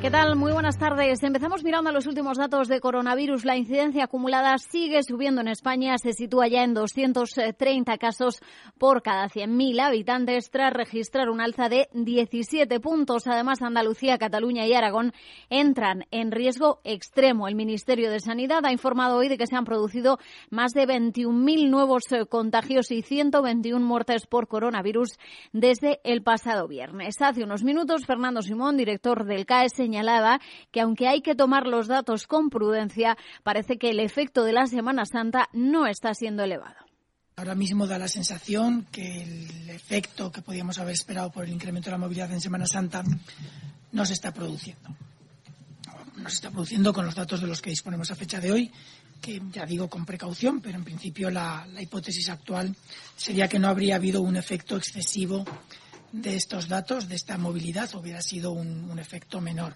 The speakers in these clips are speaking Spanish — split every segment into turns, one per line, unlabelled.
¿Qué tal? Muy buenas tardes. Empezamos mirando a los últimos datos de coronavirus. La incidencia acumulada sigue subiendo en España. Se sitúa ya en 230 casos por cada 100.000 habitantes tras registrar un alza de 17 puntos. Además, Andalucía, Cataluña y Aragón entran en riesgo extremo. El Ministerio de Sanidad ha informado hoy de que se han producido más de 21.000 nuevos eh, contagios y 121 muertes por coronavirus desde el pasado viernes. Hace unos minutos, Fernando Simón, director del CAES, señalaba que aunque hay que tomar los datos con prudencia, parece que el efecto de la Semana Santa no está siendo elevado.
Ahora mismo da la sensación que el efecto que podíamos haber esperado por el incremento de la movilidad en Semana Santa no se está produciendo. No se está produciendo con los datos de los que disponemos a fecha de hoy, que ya digo con precaución, pero en principio la, la hipótesis actual sería que no habría habido un efecto excesivo de estos datos, de esta movilidad, hubiera sido un, un efecto menor.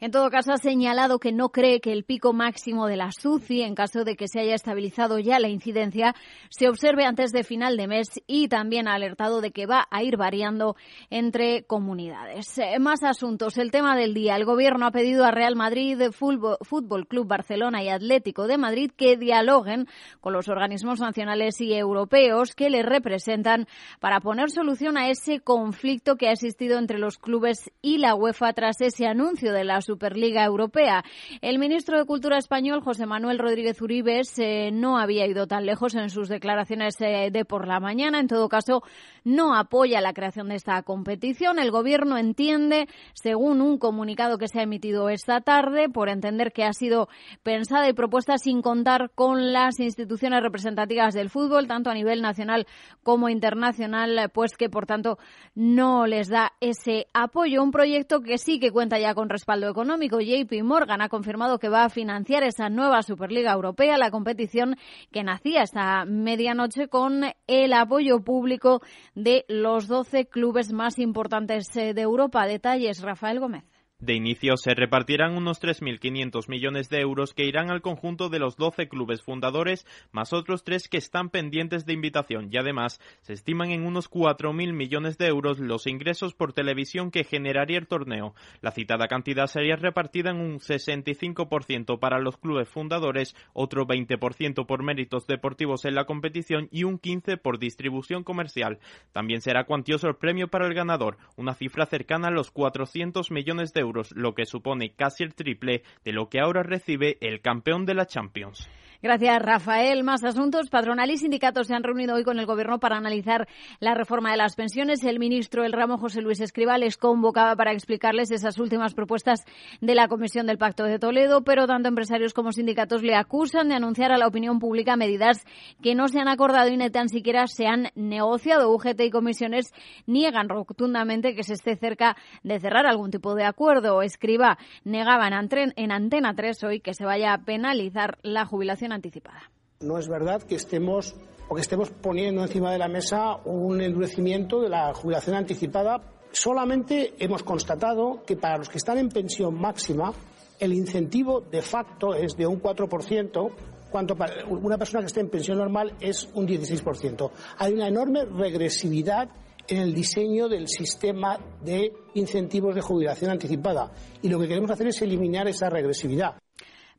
En todo caso, ha señalado que no cree que el pico máximo de la SUCI, en caso de que se haya estabilizado ya la incidencia, se observe antes de final de mes y también ha alertado de que va a ir variando entre comunidades. Eh, más asuntos. El tema del día. El Gobierno ha pedido a Real Madrid, Fútbol, Club Barcelona y Atlético de Madrid que dialoguen con los organismos nacionales y europeos que les representan para poner solución a ese conflicto que ha existido entre los clubes y la UEFA tras ese anuncio de la Superliga Europea. El ministro de Cultura español, José Manuel Rodríguez Uribes, eh, no había ido tan lejos en sus declaraciones eh, de por la mañana. En todo caso, no apoya la creación de esta competición. El Gobierno entiende, según un comunicado que se ha emitido esta tarde, por entender que ha sido pensada y propuesta sin contar con las instituciones representativas del fútbol, tanto a nivel nacional como internacional, pues que, por tanto, no les da ese apoyo. Un proyecto que sí que cuenta ya con respaldo económico. JP Morgan ha confirmado que va a financiar esa nueva Superliga Europea, la competición que nacía esta medianoche con el apoyo público de los 12 clubes más importantes eh, de Europa. Detalles, Rafael Gómez.
De inicio se repartirán unos 3.500 millones de euros que irán al conjunto de los 12 clubes fundadores, más otros tres que están pendientes de invitación y además se estiman en unos 4.000 millones de euros los ingresos por televisión que generaría el torneo. La citada cantidad sería repartida en un 65% para los clubes fundadores, otro 20% por méritos deportivos en la competición y un 15% por distribución comercial. También será cuantioso el premio para el ganador, una cifra cercana a los 400 millones de euros lo que supone casi el triple de lo que ahora recibe el campeón de la Champions.
Gracias, Rafael. Más asuntos. Patronal y sindicatos se han reunido hoy con el Gobierno para analizar la reforma de las pensiones. El ministro del ramo, José Luis Escriba, les convocaba para explicarles esas últimas propuestas de la Comisión del Pacto de Toledo, pero tanto empresarios como sindicatos le acusan de anunciar a la opinión pública medidas que no se han acordado y ni tan siquiera se han negociado. UGT y comisiones niegan rotundamente que se esté cerca de cerrar algún tipo de acuerdo. Escriba negaba en Antena 3 hoy que se vaya a penalizar la jubilación anticipada.
No es verdad que estemos o que estemos poniendo encima de la mesa un endurecimiento de la jubilación anticipada. Solamente hemos constatado que para los que están en pensión máxima el incentivo de facto es de un 4%, cuanto para una persona que esté en pensión normal es un 16%. Hay una enorme regresividad en el diseño del sistema de incentivos de jubilación anticipada y lo que queremos hacer es eliminar esa regresividad.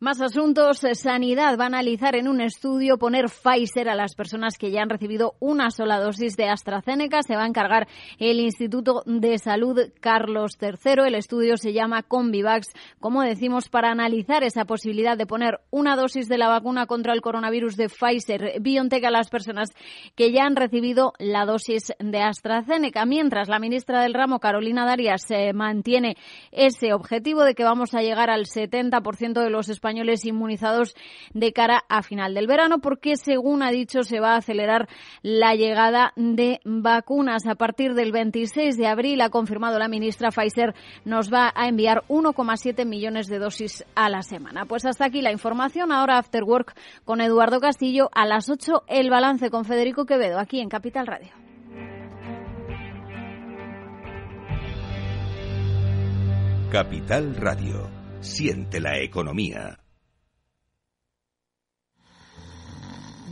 Más asuntos. Sanidad va a analizar en un estudio poner Pfizer a las personas que ya han recibido una sola dosis de AstraZeneca. Se va a encargar el Instituto de Salud Carlos III. El estudio se llama Convivax, como decimos, para analizar esa posibilidad de poner una dosis de la vacuna contra el coronavirus de Pfizer BioNTech a las personas que ya han recibido la dosis de AstraZeneca. Mientras la ministra del ramo, Carolina Darias, se mantiene ese objetivo de que vamos a llegar al 70% de los españoles españoles inmunizados de cara a final del verano, porque según ha dicho se va a acelerar la llegada de vacunas. A partir del 26 de abril, ha confirmado la ministra Pfizer, nos va a enviar 1,7 millones de dosis a la semana. Pues hasta aquí la información. Ahora After Work con Eduardo Castillo. A las 8 el balance con Federico Quevedo, aquí en Capital Radio.
Capital Radio Siente la economía.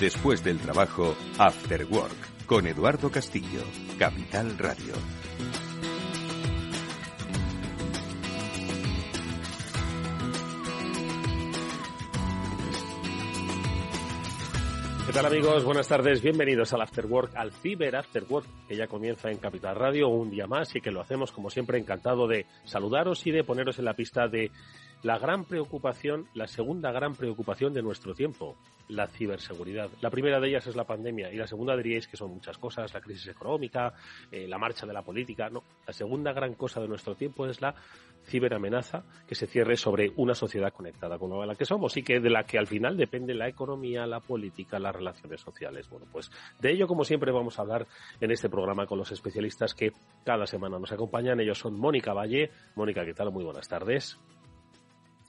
Después del trabajo, After Work, con Eduardo Castillo, Capital Radio.
¿Qué tal amigos? Buenas tardes, bienvenidos al After Work, al Ciber After Work, que ya comienza en Capital Radio un día más y que lo hacemos como siempre encantado de saludaros y de poneros en la pista de la gran preocupación, la segunda gran preocupación de nuestro tiempo, la ciberseguridad. La primera de ellas es la pandemia y la segunda diríais que son muchas cosas, la crisis económica, eh, la marcha de la política. No, la segunda gran cosa de nuestro tiempo es la ciberamenaza que se cierre sobre una sociedad conectada con la que somos y que de la que al final depende la economía, la política, las relaciones sociales. Bueno, pues de ello como siempre vamos a hablar en este programa con los especialistas que cada semana nos acompañan. Ellos son Mónica Valle. Mónica, ¿qué tal? Muy buenas tardes.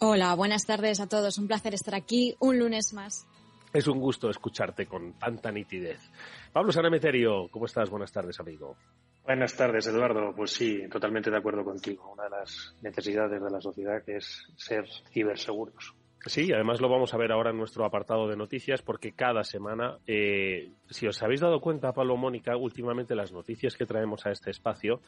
Hola, buenas tardes a todos. Un placer estar aquí un lunes más.
Es un gusto escucharte con tanta nitidez. Pablo Sanameterio, ¿cómo estás? Buenas tardes, amigo.
Buenas tardes, Eduardo. Pues sí, totalmente de acuerdo contigo. Una de las necesidades de la sociedad que es ser ciberseguros.
Sí, además lo vamos a ver ahora en nuestro apartado de noticias porque cada semana, eh, si os habéis dado cuenta, Pablo Mónica, últimamente las noticias que traemos a este espacio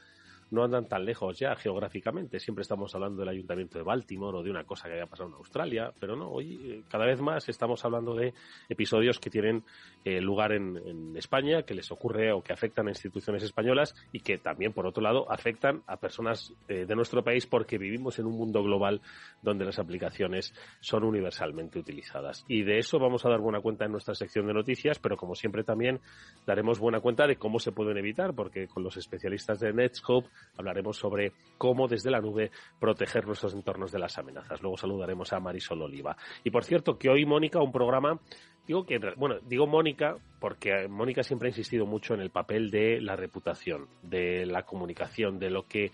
no andan tan lejos ya geográficamente. Siempre estamos hablando del ayuntamiento de Baltimore o de una cosa que haya pasado en Australia, pero no, hoy eh, cada vez más estamos hablando de episodios que tienen eh, lugar en, España, que les ocurre o que afectan a instituciones españolas y que también, por otro lado, afectan a personas eh, de nuestro país porque vivimos en un mundo global donde las aplicaciones son universalmente utilizadas. Y de eso vamos a dar buena cuenta en nuestra sección de noticias, pero como siempre también daremos buena cuenta de cómo se pueden evitar, porque con los especialistas de Netscope hablaremos sobre cómo desde la nube proteger nuestros entornos de las amenazas. Luego saludaremos a Marisol Oliva. Y por cierto, que hoy Mónica, un programa Digo que, bueno, digo Mónica porque Mónica siempre ha insistido mucho en el papel de la reputación, de la comunicación, de lo que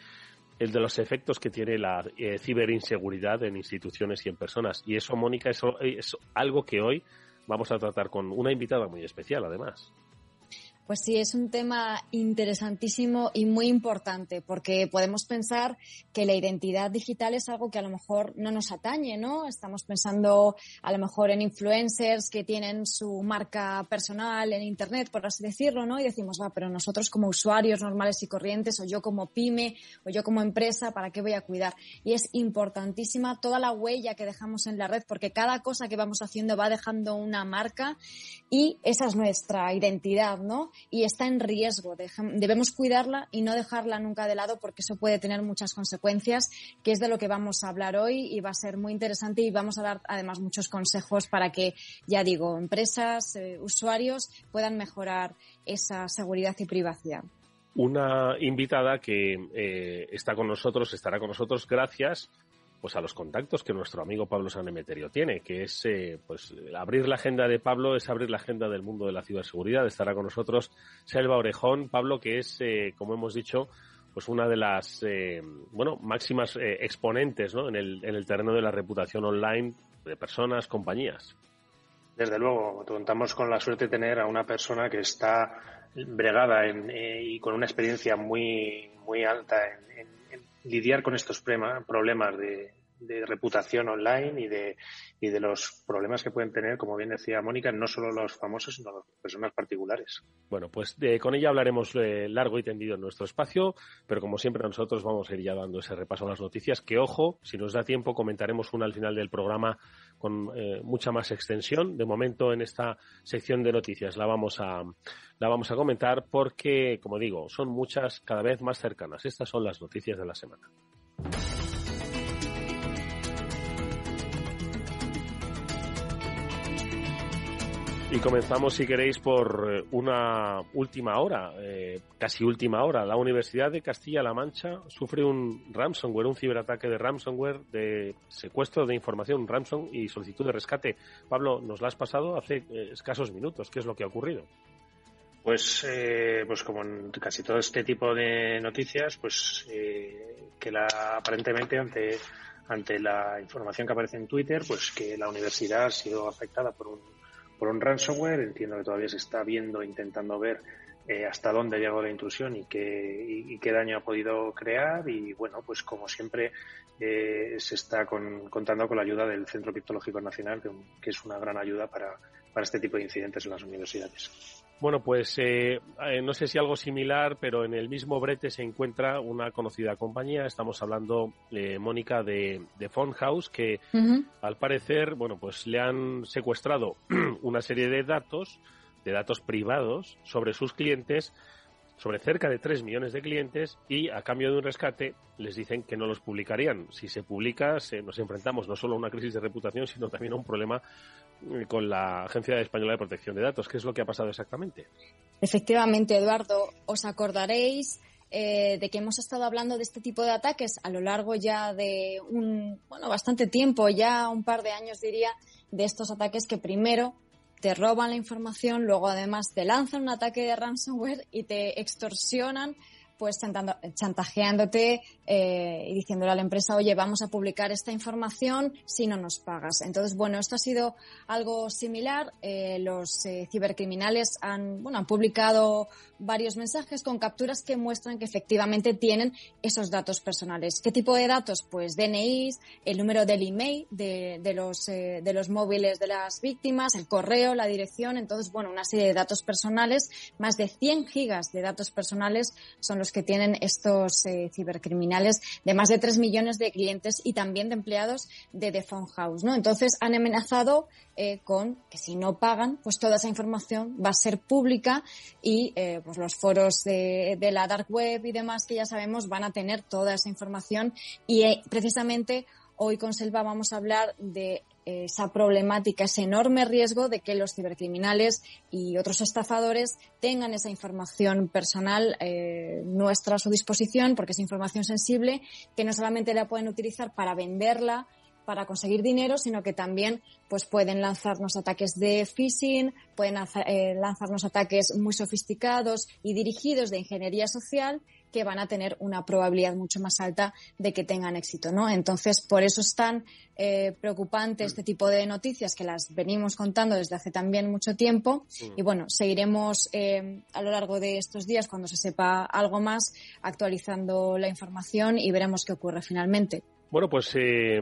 el de los efectos que tiene la eh, ciberinseguridad en instituciones y en personas. Y eso, Mónica, eso es algo que hoy vamos a tratar con una invitada muy especial, además.
Pues sí, es un tema interesantísimo y muy importante porque podemos pensar que la identidad digital es algo que a lo mejor no nos atañe, ¿no? Estamos pensando a lo mejor en influencers que tienen su marca personal en Internet, por así decirlo, ¿no? Y decimos, va, pero nosotros como usuarios normales y corrientes o yo como pyme o yo como empresa, ¿para qué voy a cuidar? Y es importantísima toda la huella que dejamos en la red porque cada cosa que vamos haciendo va dejando una marca y esa es nuestra identidad, ¿no? y está en riesgo. Debemos cuidarla y no dejarla nunca de lado porque eso puede tener muchas consecuencias, que es de lo que vamos a hablar hoy y va a ser muy interesante y vamos a dar además muchos consejos para que, ya digo, empresas, eh, usuarios puedan mejorar esa seguridad y privacidad.
Una invitada que eh, está con nosotros, estará con nosotros gracias pues a los contactos que nuestro amigo Pablo Sanemeterio tiene, que es eh, pues abrir la agenda de Pablo es abrir la agenda del mundo de la ciberseguridad. Estará con nosotros Selva Orejón, Pablo, que es, eh, como hemos dicho, pues una de las eh, bueno máximas exponentes ¿no? en, el, en el terreno de la reputación online de personas, compañías.
Desde luego, contamos con la suerte de tener a una persona que está bregada y con una experiencia muy, muy alta en lidiar con estos problemas de, de reputación online y de, y de los problemas que pueden tener, como bien decía Mónica, no solo los famosos, sino las personas particulares.
Bueno, pues con ella hablaremos eh, largo y tendido en nuestro espacio, pero como siempre nosotros vamos a ir ya dando ese repaso a las noticias, que ojo, si nos da tiempo comentaremos una al final del programa con eh, mucha más extensión. De momento en esta sección de noticias la vamos a la vamos a comentar porque, como digo, son muchas cada vez más cercanas. Estas son las noticias de la semana. Y comenzamos, si queréis, por eh, una última hora, eh, casi última hora. La Universidad de Castilla-La Mancha sufre un ransomware, un ciberataque de ransomware, de secuestro de información, ransom y solicitud de rescate. Pablo, nos la has pasado hace eh, escasos minutos. ¿Qué es lo que ha ocurrido?
Pues, pues como en casi todo este tipo de noticias, pues que la, aparentemente ante ante la información que aparece en Twitter, pues que la universidad ha sido afectada por un por un ransomware. Entiendo que todavía se está viendo, intentando ver eh, hasta dónde ha llegado la intrusión y qué, qué daño ha podido crear. Y bueno, pues como siempre eh, se está contando con la ayuda del Centro Criptológico Nacional, que es una gran ayuda para, para este tipo de incidentes en las universidades.
Bueno, pues eh, eh, no sé si algo similar, pero en el mismo brete se encuentra una conocida compañía. Estamos hablando, eh, Mónica, de, de House, que al parecer, bueno, pues le han secuestrado una serie de datos, de datos privados sobre sus clientes, sobre cerca de 3 millones de clientes y a cambio de un rescate les dicen que no los publicarían. Si se publica, nos enfrentamos no solo a una crisis de reputación, sino también a un problema con la Agencia Española de Protección de Datos. ¿Qué es lo que ha pasado exactamente?
Efectivamente, Eduardo, os acordaréis eh, de que hemos estado hablando de este tipo de ataques a lo largo ya de un, bueno, bastante tiempo, ya un par de años diría, de estos ataques que primero te roban la información, luego además te lanzan un ataque de ransomware y te extorsionan pues chantajeándote eh, y diciéndole a la empresa, oye, vamos a publicar esta información si no nos pagas. Entonces, bueno, esto ha sido algo similar. Eh, los eh, cibercriminales han, bueno, han publicado varios mensajes con capturas que muestran que efectivamente tienen esos datos personales. ¿Qué tipo de datos? Pues DNIs, el número del email de, de los, de los móviles de las víctimas, el correo, la dirección. Entonces, bueno, una serie de datos personales, más de 100 gigas de datos personales son los que tienen estos eh, cibercriminales de más de 3 millones de clientes y también de empleados de The Phone House, ¿no? Entonces han amenazado eh, con que si no pagan, pues toda esa información va a ser pública y eh, pues los foros de, de, la dark web y demás que ya sabemos van a tener toda esa información y precisamente hoy con Selva vamos a hablar de esa problemática, ese enorme riesgo de que los cibercriminales y otros estafadores tengan esa información personal eh, nuestra a su disposición, porque es información sensible que no solamente la pueden utilizar para venderla, para conseguir dinero, sino que también pues pueden lanzarnos ataques de phishing, pueden eh, lanzarnos ataques muy sofisticados y dirigidos de ingeniería social que van a tener una probabilidad mucho más alta de que tengan éxito, ¿no? Entonces, por eso es tan eh, preocupante este tipo de noticias que las venimos contando desde hace también mucho tiempo. Y bueno, seguiremos eh, a lo largo de estos días, cuando se sepa algo más, actualizando la información y veremos qué ocurre finalmente.
Bueno, pues eh,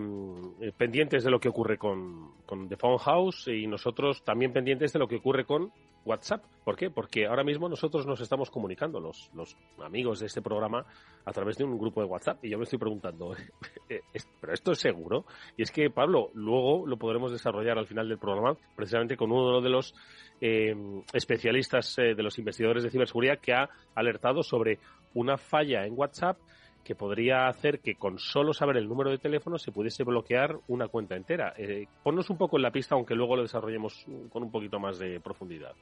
pendientes de lo que ocurre con, con The Phone House y nosotros también pendientes de lo que ocurre con WhatsApp. ¿Por qué? Porque ahora mismo nosotros nos estamos comunicando, los, los amigos de este programa, a través de un grupo de WhatsApp. Y yo me estoy preguntando, eh, ¿pero esto es seguro? Y es que, Pablo, luego lo podremos desarrollar al final del programa, precisamente con uno de los eh, especialistas de los investigadores de ciberseguridad que ha alertado sobre una falla en WhatsApp que podría hacer que con solo saber el número de teléfono se pudiese bloquear una cuenta entera. Eh, ponnos un poco en la pista, aunque luego lo desarrollemos con un poquito más de profundidad.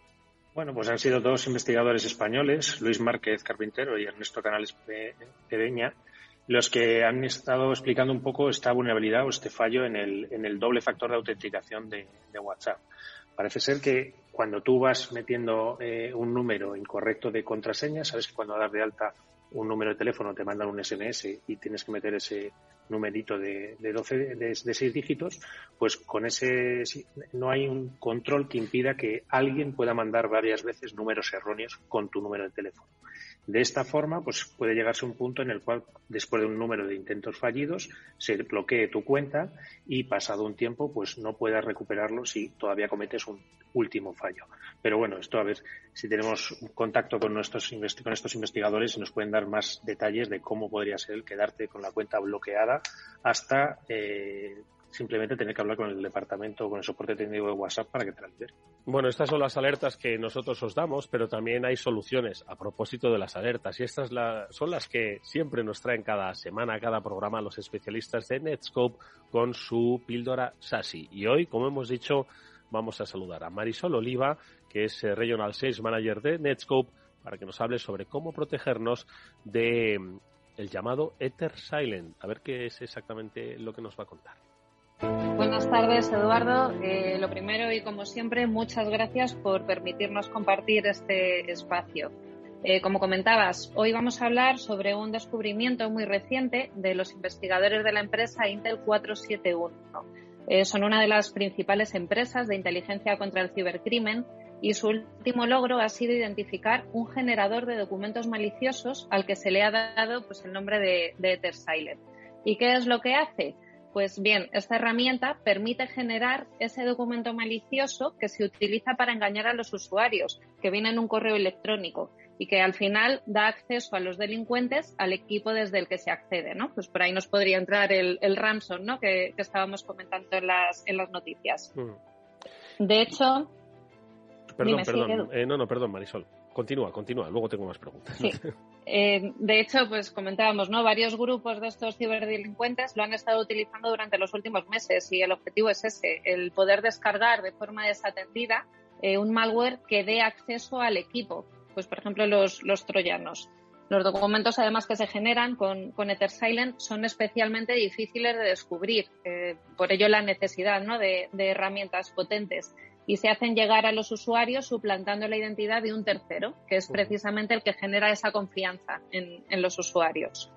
Bueno, pues han sido dos investigadores españoles, Luis Márquez Carpintero y Ernesto Canales Pedeña, los que han estado explicando un poco esta vulnerabilidad o este fallo en el, en el doble factor de autenticación de, WhatsApp. Parece ser que cuando tú vas metiendo eh, un número incorrecto de contraseña, sabes que cuando das de alta un número de teléfono, te mandan un SMS y tienes que meter ese numerito de, de 12, de, de 6 dígitos, pues con ese no hay un control que impida que alguien pueda mandar varias veces números erróneos con tu número de teléfono. De esta forma, pues puede llegarse a un punto en el cual, después de un número de intentos fallidos, se bloquee tu cuenta y pasado un tiempo, pues no puedas recuperarlo si todavía cometes un último fallo. Pero bueno, esto a ver si tenemos contacto con nuestros con estos investigadores y nos pueden dar más detalles de cómo podría ser el quedarte con la cuenta bloqueada hasta eh, simplemente tener que hablar con el departamento o con el soporte técnico de WhatsApp para que te la.
Bueno, estas son las alertas que nosotros os damos, pero también hay soluciones a propósito de las alertas y estas son las que siempre nos traen cada semana, cada programa los especialistas de Netscope con su píldora SASI. Y hoy, como hemos dicho, vamos a saludar a Marisol Oliva, que es Regional Sales Manager de Netscope, para que nos hable sobre cómo protegernos de mm, el llamado Ether Silent. A ver qué es exactamente lo que nos va a contar.
Buenas tardes, Eduardo. Eh, lo primero y como siempre, muchas gracias por permitirnos compartir este espacio. Eh, como comentabas, hoy vamos a hablar sobre un descubrimiento muy reciente de los investigadores de la empresa Intel 471. Eh, son una de las principales empresas de inteligencia contra el cibercrimen y su último logro ha sido identificar un generador de documentos maliciosos al que se le ha dado pues, el nombre de, de EtherSilent. ¿Y qué es lo que hace? Pues bien, esta herramienta permite generar ese documento malicioso que se utiliza para engañar a los usuarios, que viene en un correo electrónico y que al final da acceso a los delincuentes al equipo desde el que se accede, ¿no? Pues por ahí nos podría entrar el, el ransom, ¿no? Que, estábamos comentando en las, en las noticias. Mm. De hecho...
Perdón, perdón. Eh, no, no, perdón, Marisol. Continúa, continúa. Luego tengo más preguntas.
Sí. Eh, de hecho, pues comentábamos, ¿no? Varios grupos de estos ciberdelincuentes lo han estado utilizando durante los últimos meses y el objetivo es ese, el poder descargar de forma desatendida eh, un malware que dé acceso al equipo, pues por ejemplo los, los troyanos. Los documentos además que se generan con, con EtherSilent son especialmente difíciles de descubrir, eh, por ello la necesidad ¿no? de, de herramientas potentes y se hacen llegar a los usuarios suplantando la identidad de un tercero, que es precisamente el que genera esa confianza en, los usuarios.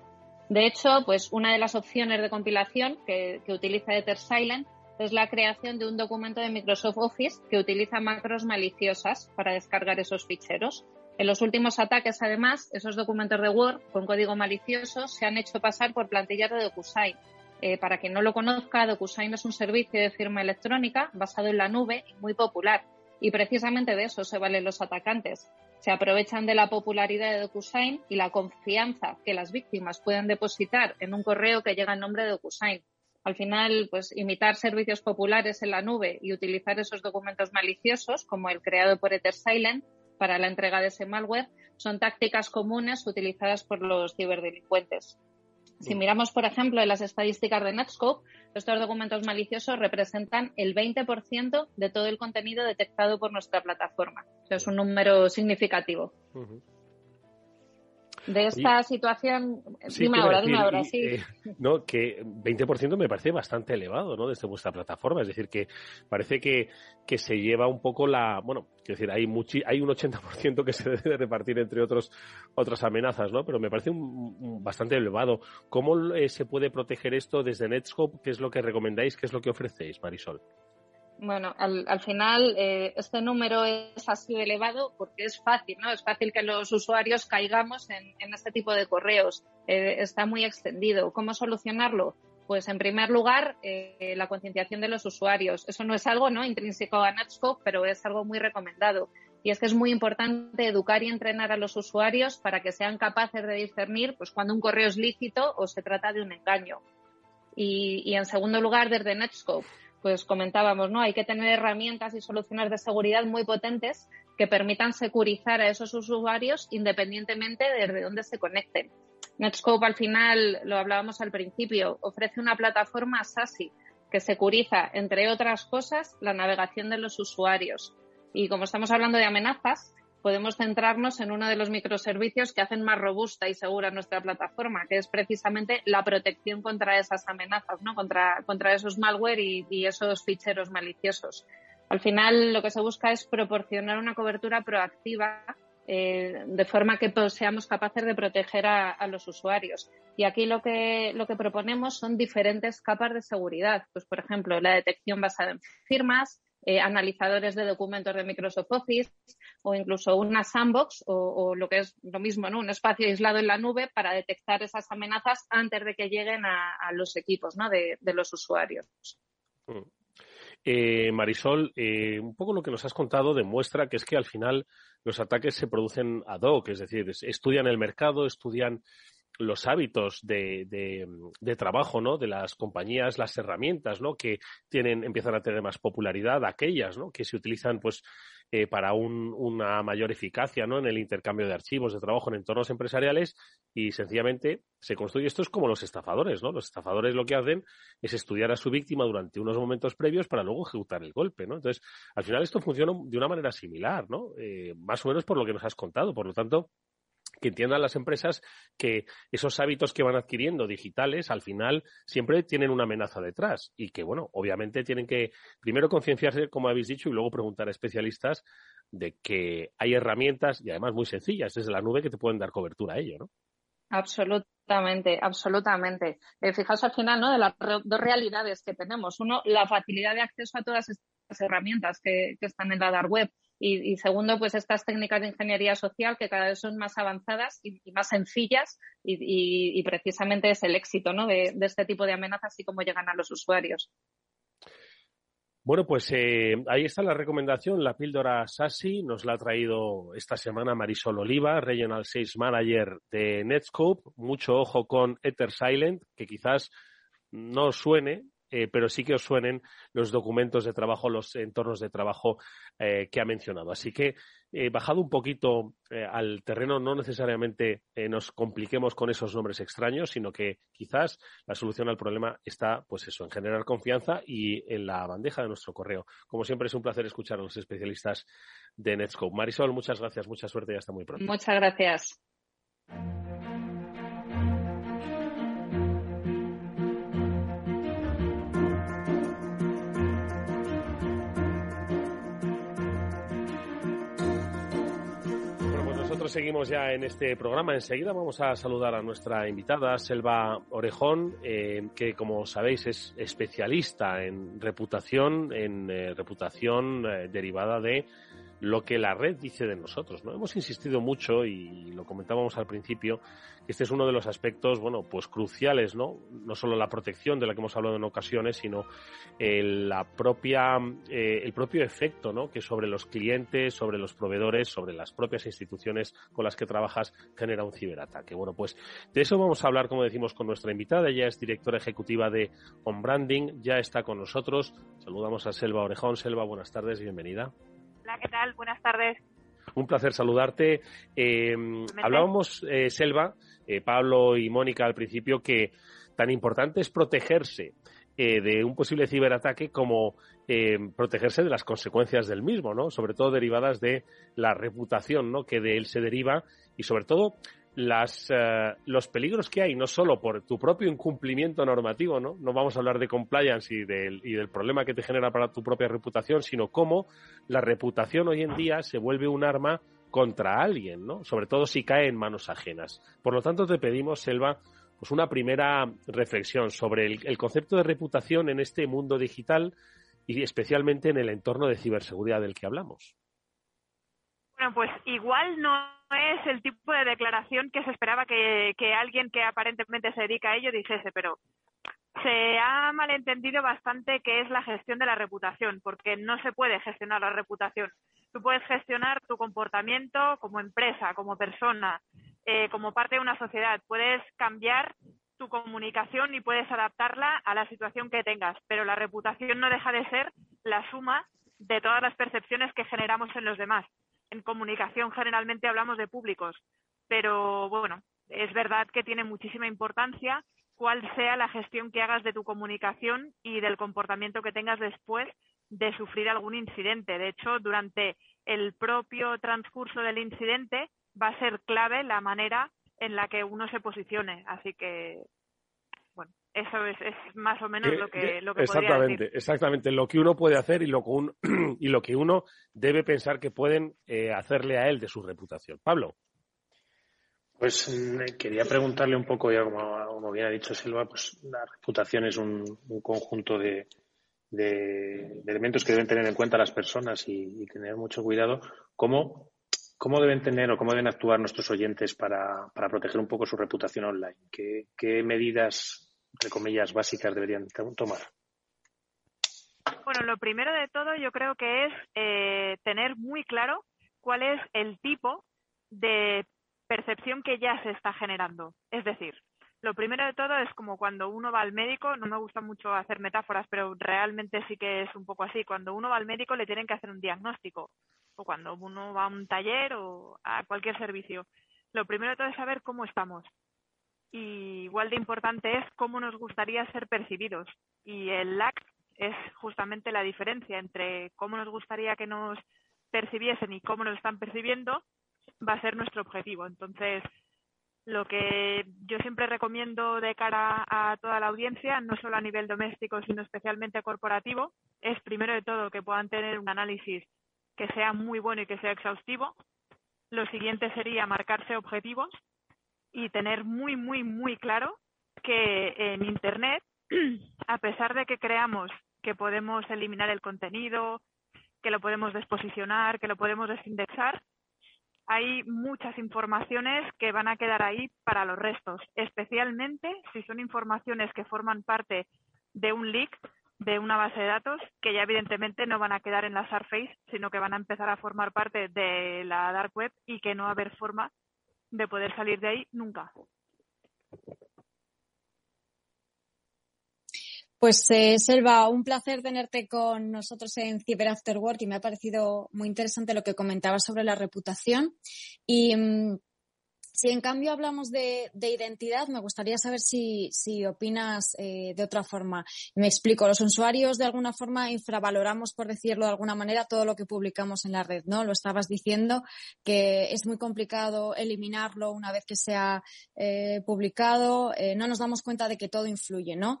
De hecho, pues una de las opciones de compilación que, utiliza EtherSilent es la creación de un documento de Microsoft Office que utiliza macros maliciosas para descargar esos ficheros. En los últimos ataques, además, esos documentos de Word con código malicioso se han hecho pasar por plantillas de DocuSign eh, para quien no lo conozca, DocuSign es un servicio de firma electrónica basado en la nube y muy popular. Y precisamente de eso se valen los atacantes. Se aprovechan de la popularidad de DocuSign y la confianza que las víctimas pueden depositar en un correo que llega en nombre de DocuSign. Al final, pues imitar servicios populares en la nube y utilizar esos documentos maliciosos, como el creado por EtherSilent, para la entrega de ese malware, son tácticas comunes utilizadas por los ciberdelincuentes. Si miramos, por ejemplo, en las estadísticas de Netscope, estos documentos maliciosos representan el 20% de todo el contenido detectado por nuestra plataforma. es un número significativo de esta situación. dime ahora, dime ahora, sí.
Eh, no, que 20% me parece bastante elevado, ¿no? Desde vuestra plataforma. Es decir, que parece que, que se lleva un poco la. Bueno, quiero decir, hay, muchi, hay un 80% que se debe repartir entre otros, otras amenazas, ¿no? Pero me parece un, bastante elevado. ¿Cómo eh, se puede proteger esto desde Netscope? ¿Qué es lo que recomendáis? ¿Qué es lo que ofrecéis, Marisol?
Bueno, al, final eh, este número es así elevado porque es fácil, ¿no? Es fácil que los usuarios caigamos en, este tipo de correos. Eh, está muy extendido. ¿Cómo solucionarlo? Pues en primer lugar, eh, la concienciación de los usuarios. Eso no es algo ¿no? intrínseco a Netscope, pero es algo muy recomendado. Y es que es muy importante educar y entrenar a los usuarios para que sean capaces de discernir pues, cuando un correo es lícito o se trata de un engaño. Y, y en segundo lugar, desde Netscope, pues comentábamos, ¿no? Hay que tener herramientas y soluciones de seguridad muy potentes que permitan securizar a esos usuarios independientemente de dónde se conecten. Netscope al final, lo hablábamos al principio, ofrece una plataforma SASI que securiza, entre otras cosas, la navegación de los usuarios. Y como estamos hablando de amenazas, podemos centrarnos en uno de los microservicios que hacen más robusta y segura nuestra plataforma, que es precisamente la protección contra esas amenazas, ¿no? contra, contra esos malware y, esos ficheros maliciosos. Al final, lo que se busca es proporcionar una cobertura proactiva eh, de forma que seamos capaces de proteger a, los usuarios. Y aquí lo que, lo que proponemos son diferentes capas de seguridad. Pues, por ejemplo, la detección basada en firmas, eh, analizadores de documentos de Microsoft Office, o incluso una sandbox o, lo que es lo mismo, ¿no? Un espacio aislado en la nube para detectar esas amenazas antes de que lleguen a, los equipos, ¿no? De, los usuarios.
Mm. Eh, Marisol, eh, un poco lo que nos has contado demuestra que es que al final los ataques se producen ad hoc, es decir, estudian el mercado, estudian los hábitos de, de, trabajo ¿no? de las compañías, las herramientas ¿no? que tienen, empiezan a tener más popularidad, aquellas ¿no? que se utilizan pues, eh, para un, una mayor eficacia ¿no? en el intercambio de archivos de trabajo en entornos empresariales y sencillamente se construye. Esto es como los estafadores. ¿no? Los estafadores lo que hacen es estudiar a su víctima durante unos momentos previos para luego ejecutar el golpe. ¿no? Entonces, al final esto funciona de una manera similar, ¿no? Eh, más o menos por lo que nos has contado. Por lo tanto, que entiendan las empresas que esos hábitos que van adquiriendo digitales al final siempre tienen una amenaza detrás y que, bueno, obviamente tienen que primero concienciarse, como habéis dicho, y luego preguntar a especialistas de que hay herramientas y además muy sencillas desde la nube que te pueden dar cobertura a ello, ¿no?
Absolutamente, absolutamente. Eh, fijaos al final, ¿no? De las dos realidades que tenemos. Uno, la facilidad de acceso a todas estas herramientas que, que están en la dark web y, segundo, pues estas técnicas de ingeniería social que cada vez son más avanzadas y, más sencillas y, precisamente es el éxito ¿no? de, este tipo de amenazas y cómo llegan a los usuarios.
Bueno, pues eh, ahí está la recomendación, la píldora SASI, nos la ha traído esta semana Marisol Oliva, Regional Sales Manager de Netscope. Mucho ojo con Ether Silent, que quizás no suene, eh, pero sí que os suenen los documentos de trabajo, los entornos de trabajo eh, que ha mencionado. Así que, eh, bajado un poquito al terreno, no necesariamente nos compliquemos con esos nombres extraños, sino que quizás la solución al problema está, pues eso, en generar confianza y en la bandeja de nuestro correo. Como siempre, es un placer escuchar a los especialistas de Netscope. Marisol, muchas gracias, mucha suerte y hasta muy pronto.
Muchas gracias.
Seguimos ya en este programa. Enseguida vamos a saludar a nuestra invitada, Selva Orejón, eh, que como sabéis es especialista en reputación, en eh, reputación eh, derivada de lo que la red dice de nosotros. ¿no? Hemos insistido mucho y lo comentábamos al principio que este es uno de los aspectos, bueno, pues cruciales, ¿no? No solo la protección de la que hemos hablado en ocasiones, sino el, la propia, eh, el propio efecto, ¿no? Que sobre los clientes, sobre los proveedores, sobre las propias instituciones con las que trabajas genera un ciberataque. Bueno, pues de eso vamos a hablar, como decimos, con nuestra invitada. Ella es directora ejecutiva de On Branding, ya está con nosotros. Saludamos a Selva Orejón. Selva, buenas tardes, bienvenida.
Hola, ¿qué tal? Buenas tardes.
Un placer saludarte. Eh, hablábamos, eh, Selva, eh, Pablo y Mónica al principio, que tan importante es protegerse de un posible ciberataque como protegerse de las consecuencias del mismo, ¿no? Sobre todo derivadas de la reputación, ¿no? Que de él se deriva y sobre todo las, eh, los peligros que hay, no solo por tu propio incumplimiento normativo, ¿no? No vamos a hablar de compliance y del, y del problema que te genera para tu propia reputación, sino cómo la reputación hoy en día se vuelve un arma contra alguien, ¿no? Sobre todo si cae en manos ajenas. Por lo tanto, te pedimos, Selva, pues una primera reflexión sobre el, el concepto de reputación en este mundo digital y especialmente en el entorno de ciberseguridad del que hablamos.
Bueno, pues igual no es el tipo de declaración que se esperaba que, alguien que aparentemente se dedica a ello dijese, pero se ha malentendido bastante qué es la gestión de la reputación, porque no se puede gestionar la reputación. Tú puedes gestionar tu comportamiento como empresa, como persona, eh, como parte de una sociedad. Puedes cambiar tu comunicación y puedes adaptarla a la situación que tengas, pero la reputación no deja de ser la suma de todas las percepciones que generamos en los demás en comunicación generalmente hablamos de públicos, pero bueno, es verdad que tiene muchísima importancia cuál sea la gestión que hagas de tu comunicación y del comportamiento que tengas después de sufrir algún incidente. De hecho, durante el propio transcurso del incidente va a ser clave la manera en la que uno se posicione. Así que eso es, más o menos lo que, lo que
exactamente, decir. exactamente lo que uno puede hacer y lo que uno, y lo que uno debe pensar que pueden eh, hacerle a él de su reputación. Pablo.
Pues mm, quería preguntarle un poco, ya como, bien ha dicho Silva, pues la reputación es un, conjunto de, de, elementos que deben tener en cuenta las personas y, tener mucho cuidado, ¿cómo, ¿cómo, deben tener o cómo deben actuar nuestros oyentes para, para proteger un poco su reputación online? ¿Qué, qué medidas, entre comillas, básicas deberían tomar?
Bueno, lo primero de todo yo creo que es eh, tener muy claro cuál es el tipo de percepción que ya se está generando. Es decir, lo primero de todo es como cuando uno va al médico, no me gusta mucho hacer metáforas, pero realmente sí que es un poco así. Cuando uno va al médico le tienen que hacer un diagnóstico, o cuando uno va a un taller o a cualquier servicio. Lo primero de todo es saber cómo estamos. Y igual de importante es cómo nos gustaría ser percibidos. Y el LAC es justamente la diferencia entre cómo nos gustaría que nos percibiesen y cómo nos están percibiendo, va a ser nuestro objetivo. Entonces, lo que yo siempre recomiendo de cara a toda la audiencia, no solo a nivel doméstico, sino especialmente corporativo, es primero de todo que puedan tener un análisis que sea muy bueno y que sea exhaustivo. Lo siguiente sería marcarse objetivos y tener muy, muy, muy claro que en Internet, a pesar de que creamos que podemos eliminar el contenido, que lo podemos desposicionar, que lo podemos desindexar, hay muchas informaciones que van a quedar ahí para los restos, especialmente si son informaciones que forman parte de un leak de una base de datos que ya evidentemente no van a quedar en la Surface, sino que van a empezar a formar parte de la Dark Web y que no va a haber forma de poder salir de ahí nunca.
Pues eh, Selva, un placer tenerte con nosotros en Cyber After Work y me ha parecido muy interesante lo que comentabas sobre la reputación. Y mm, si en cambio hablamos de, identidad, me gustaría saber si, opinas eh, de otra forma. Me explico, los usuarios de alguna forma infravaloramos, por decirlo de alguna manera, todo lo que publicamos en la red, ¿no? Lo estabas diciendo, que es muy complicado eliminarlo una vez que se ha eh, publicado. Eh, no nos damos cuenta de que todo influye, ¿no?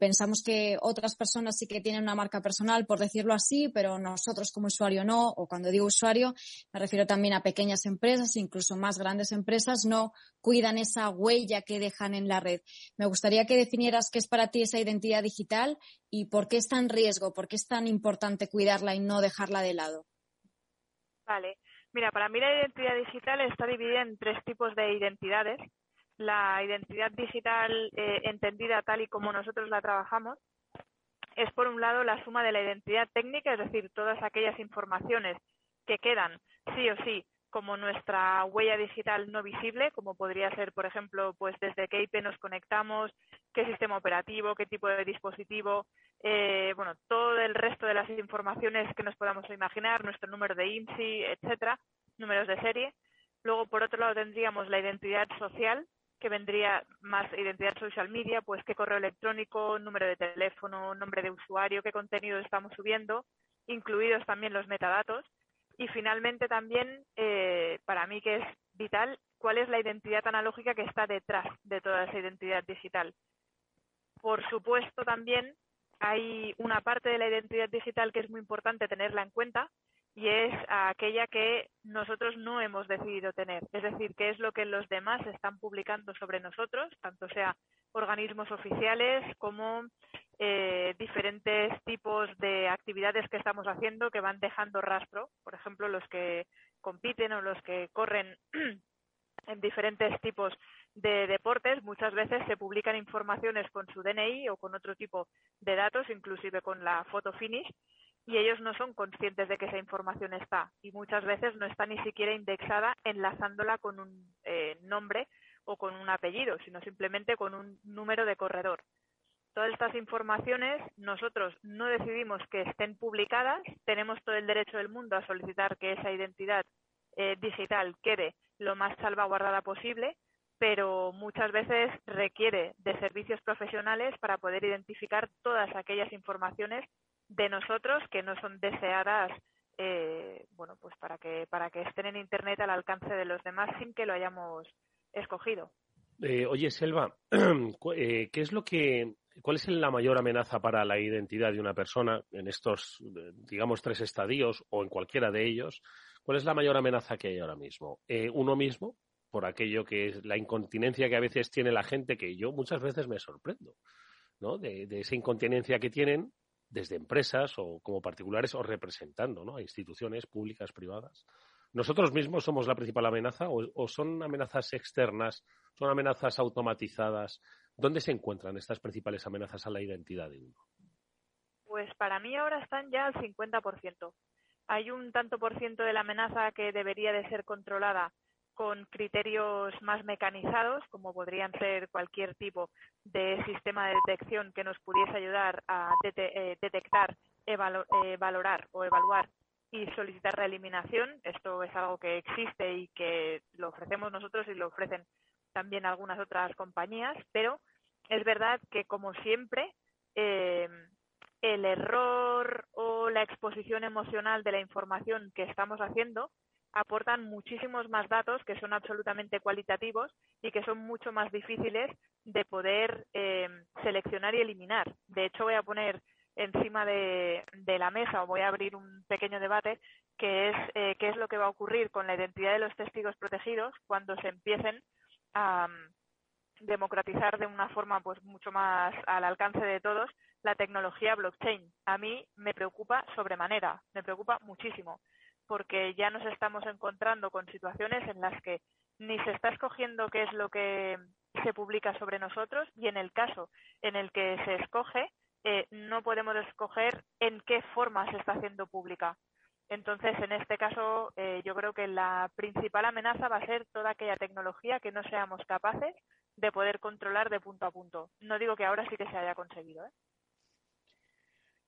pensamos que otras personas sí que tienen una marca personal, por decirlo así, pero nosotros como usuario no, o cuando digo usuario, me refiero también a pequeñas empresas, incluso más grandes empresas empresas no cuidan esa huella que dejan en la red. Me gustaría que definieras qué es para ti esa identidad digital y por qué es tan riesgo, por qué es tan importante cuidarla y no dejarla de lado.
Vale. Mira, para mí la identidad digital está dividida en tres tipos de identidades. La identidad digital eh, entendida tal y como nosotros la trabajamos es, por un lado, la suma de la identidad técnica, es decir, todas aquellas informaciones que quedan sí o sí como nuestra huella digital no visible, como podría ser, por ejemplo, pues desde qué IP nos conectamos, qué sistema operativo, qué tipo de dispositivo, eh, bueno, todo el resto de las informaciones que nos podamos imaginar, nuestro número de IMSI, etcétera, números de serie. Luego, por otro lado, tendríamos la identidad social, que vendría más identidad social media, pues qué correo electrónico, número de teléfono, nombre de usuario, qué contenido estamos subiendo, incluidos también los metadatos y finalmente también, eh, para mí que es vital, cuál es la identidad analógica que está detrás de toda esa identidad digital. Por supuesto, también hay una parte de la identidad digital que es muy importante tenerla en cuenta y es aquella que nosotros no hemos decidido tener. Es decir, qué es lo que los demás están publicando sobre nosotros, tanto sea organismos oficiales como eh, diferentes tipos de actividades que estamos haciendo que van dejando rastro. Por ejemplo, los que compiten o los que corren en diferentes tipos de deportes, muchas veces se publican informaciones con su DNI o con otro tipo de datos, inclusive con la foto finish, y ellos no son conscientes de que esa información está y muchas veces no está ni siquiera indexada enlazándola con un eh, nombre o con un apellido, sino simplemente con un número de corredor. Todas estas informaciones nosotros no decidimos que estén publicadas, tenemos todo el derecho del mundo a solicitar que esa identidad eh, digital quede lo más salvaguardada posible, pero muchas veces requiere de servicios profesionales para poder identificar todas aquellas informaciones de nosotros que no son deseadas eh, bueno pues para que para que estén en internet al alcance de los demás sin que lo hayamos escogido.
Eh, oye Selva eh, qué es lo que cuál es la mayor amenaza para la identidad de una persona en estos digamos tres estadios o en cualquiera de ellos cuál es la mayor amenaza que hay ahora mismo uno mismo por aquello que es la incontinencia que a veces tiene la gente que yo muchas veces me sorprendo ¿no? de, de esa incontinencia que tienen desde empresas o como particulares o representando ¿no? a instituciones públicas, privadas. ¿Nosotros mismos somos la principal amenaza o, son amenazas externas, son amenazas automatizadas? ¿Dónde se encuentran estas principales amenazas a la identidad de uno?
Pues para mí ahora están ya al 50%. Hay un tanto por ciento de la amenaza que debería de ser controlada con criterios más mecanizados, como podrían ser cualquier tipo de sistema de detección que nos pudiese ayudar a eh, detectar, eh, valorar o evaluar y solicitar la eliminación. Esto es algo que existe y que lo ofrecemos nosotros y lo ofrecen también algunas otras compañías, pero es verdad que, como siempre, eh, el error o la exposición emocional de la información que estamos haciendo aportan muchísimos más datos que son absolutamente cualitativos y que son mucho más difíciles de poder eh, seleccionar y eliminar. De hecho, voy a poner encima de, la mesa o voy a abrir un pequeño debate que es eh, qué es lo que va a ocurrir con la identidad de los testigos protegidos cuando se empiecen mm, democratizar de una forma pues mucho más al alcance de todos la tecnología blockchain. A mí me preocupa sobremanera, me preocupa muchísimo porque ya nos estamos encontrando con situaciones en las que ni se está escogiendo qué es lo que se publica sobre nosotros y en el caso en el que se escoge, eh, no podemos escoger en qué forma se está haciendo pública. Entonces, en este caso, eh, yo creo que la principal amenaza va a ser toda aquella tecnología que no seamos capaces de poder controlar de punto a punto. No digo que ahora sí que se haya conseguido. ¿eh?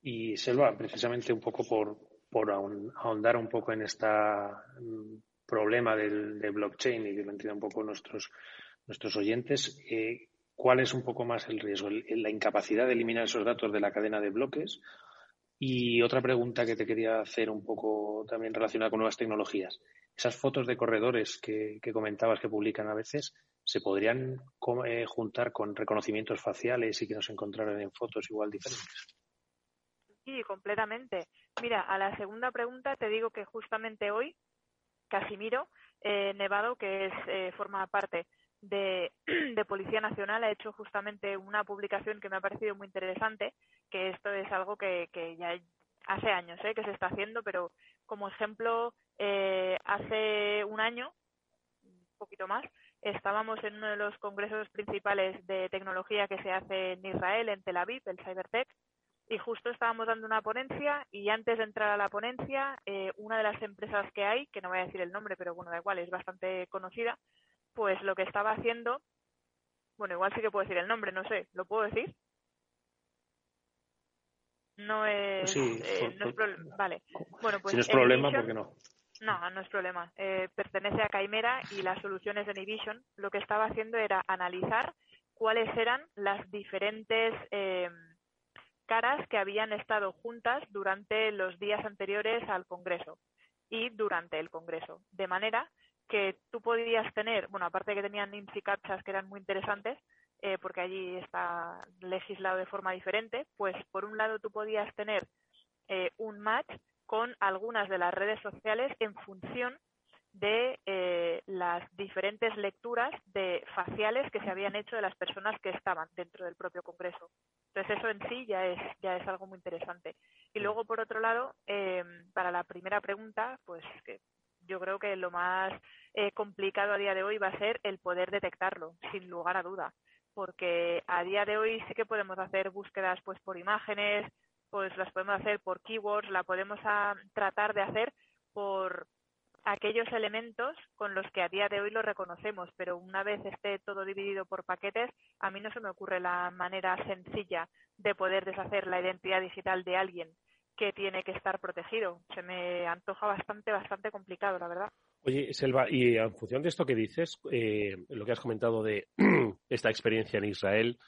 Y Selva, precisamente un poco por, ahondar un poco en este problema del, blockchain y que lo entiendan un poco nuestros, nuestros oyentes, eh, ¿cuál es un poco más el riesgo? ¿La incapacidad de eliminar esos datos de la cadena de bloques? Y otra pregunta que te quería hacer un poco también relacionada con nuevas tecnologías. Esas fotos de corredores que, comentabas que publican a veces, ¿se podrían eh, juntar con reconocimientos faciales y que nos encontraran en fotos igual diferentes?
Sí, completamente. Mira, a la segunda pregunta te digo que justamente hoy Casimiro eh, Nevado, que es, eh, forma parte de, Policía Nacional, ha hecho justamente una publicación que me ha parecido muy interesante, que esto es algo que, que ya hace años ¿eh? que se está haciendo, pero como ejemplo, eh, hace un año, un poquito más, estábamos en uno de los congresos principales de tecnología que se hace en Israel, en Tel Aviv, el Cybertech, y justo estábamos dando una ponencia y antes de entrar a la ponencia, eh, una de las empresas que hay, que no voy a decir el nombre, pero bueno, da igual, es bastante conocida, pues lo que estaba haciendo, bueno, igual sí que puedo decir el nombre, no sé, ¿lo puedo decir? No es,
sí,
eh, no es vale. Bueno, pues
si no es problema, ¿por qué no?
No, no es problema. Eh, pertenece a Caimera y las soluciones de Nivision lo que estaba haciendo era analizar cuáles eran las diferentes eh, caras que habían estado juntas durante los días anteriores al Congreso y durante el Congreso. De manera que tú podías tener, bueno, aparte de que tenían IMSS y CAPTCHAs que eran muy interesantes, eh, porque allí está legislado de forma diferente, pues por un lado tú podías tener eh, un match con algunas de las redes sociales en función de eh, las diferentes lecturas de faciales que se habían hecho de las personas que estaban dentro del propio Congreso. Entonces eso en sí ya es ya es algo muy interesante. Y luego por otro lado, eh, para la primera pregunta, pues que yo creo que lo más eh, complicado a día de hoy va a ser el poder detectarlo, sin lugar a duda, porque a día de hoy sí que podemos hacer búsquedas pues por imágenes, pues las podemos hacer por keywords, la podemos a, tratar de hacer por aquellos elementos con los que a día de hoy lo reconocemos, pero una vez esté todo dividido por paquetes, a mí no se me ocurre la manera sencilla de poder deshacer la identidad digital de alguien que tiene que estar protegido. Se me antoja bastante, bastante complicado, la verdad.
Oye, Selva, y en función de esto que dices, eh, lo que has comentado de esta experiencia en Israel,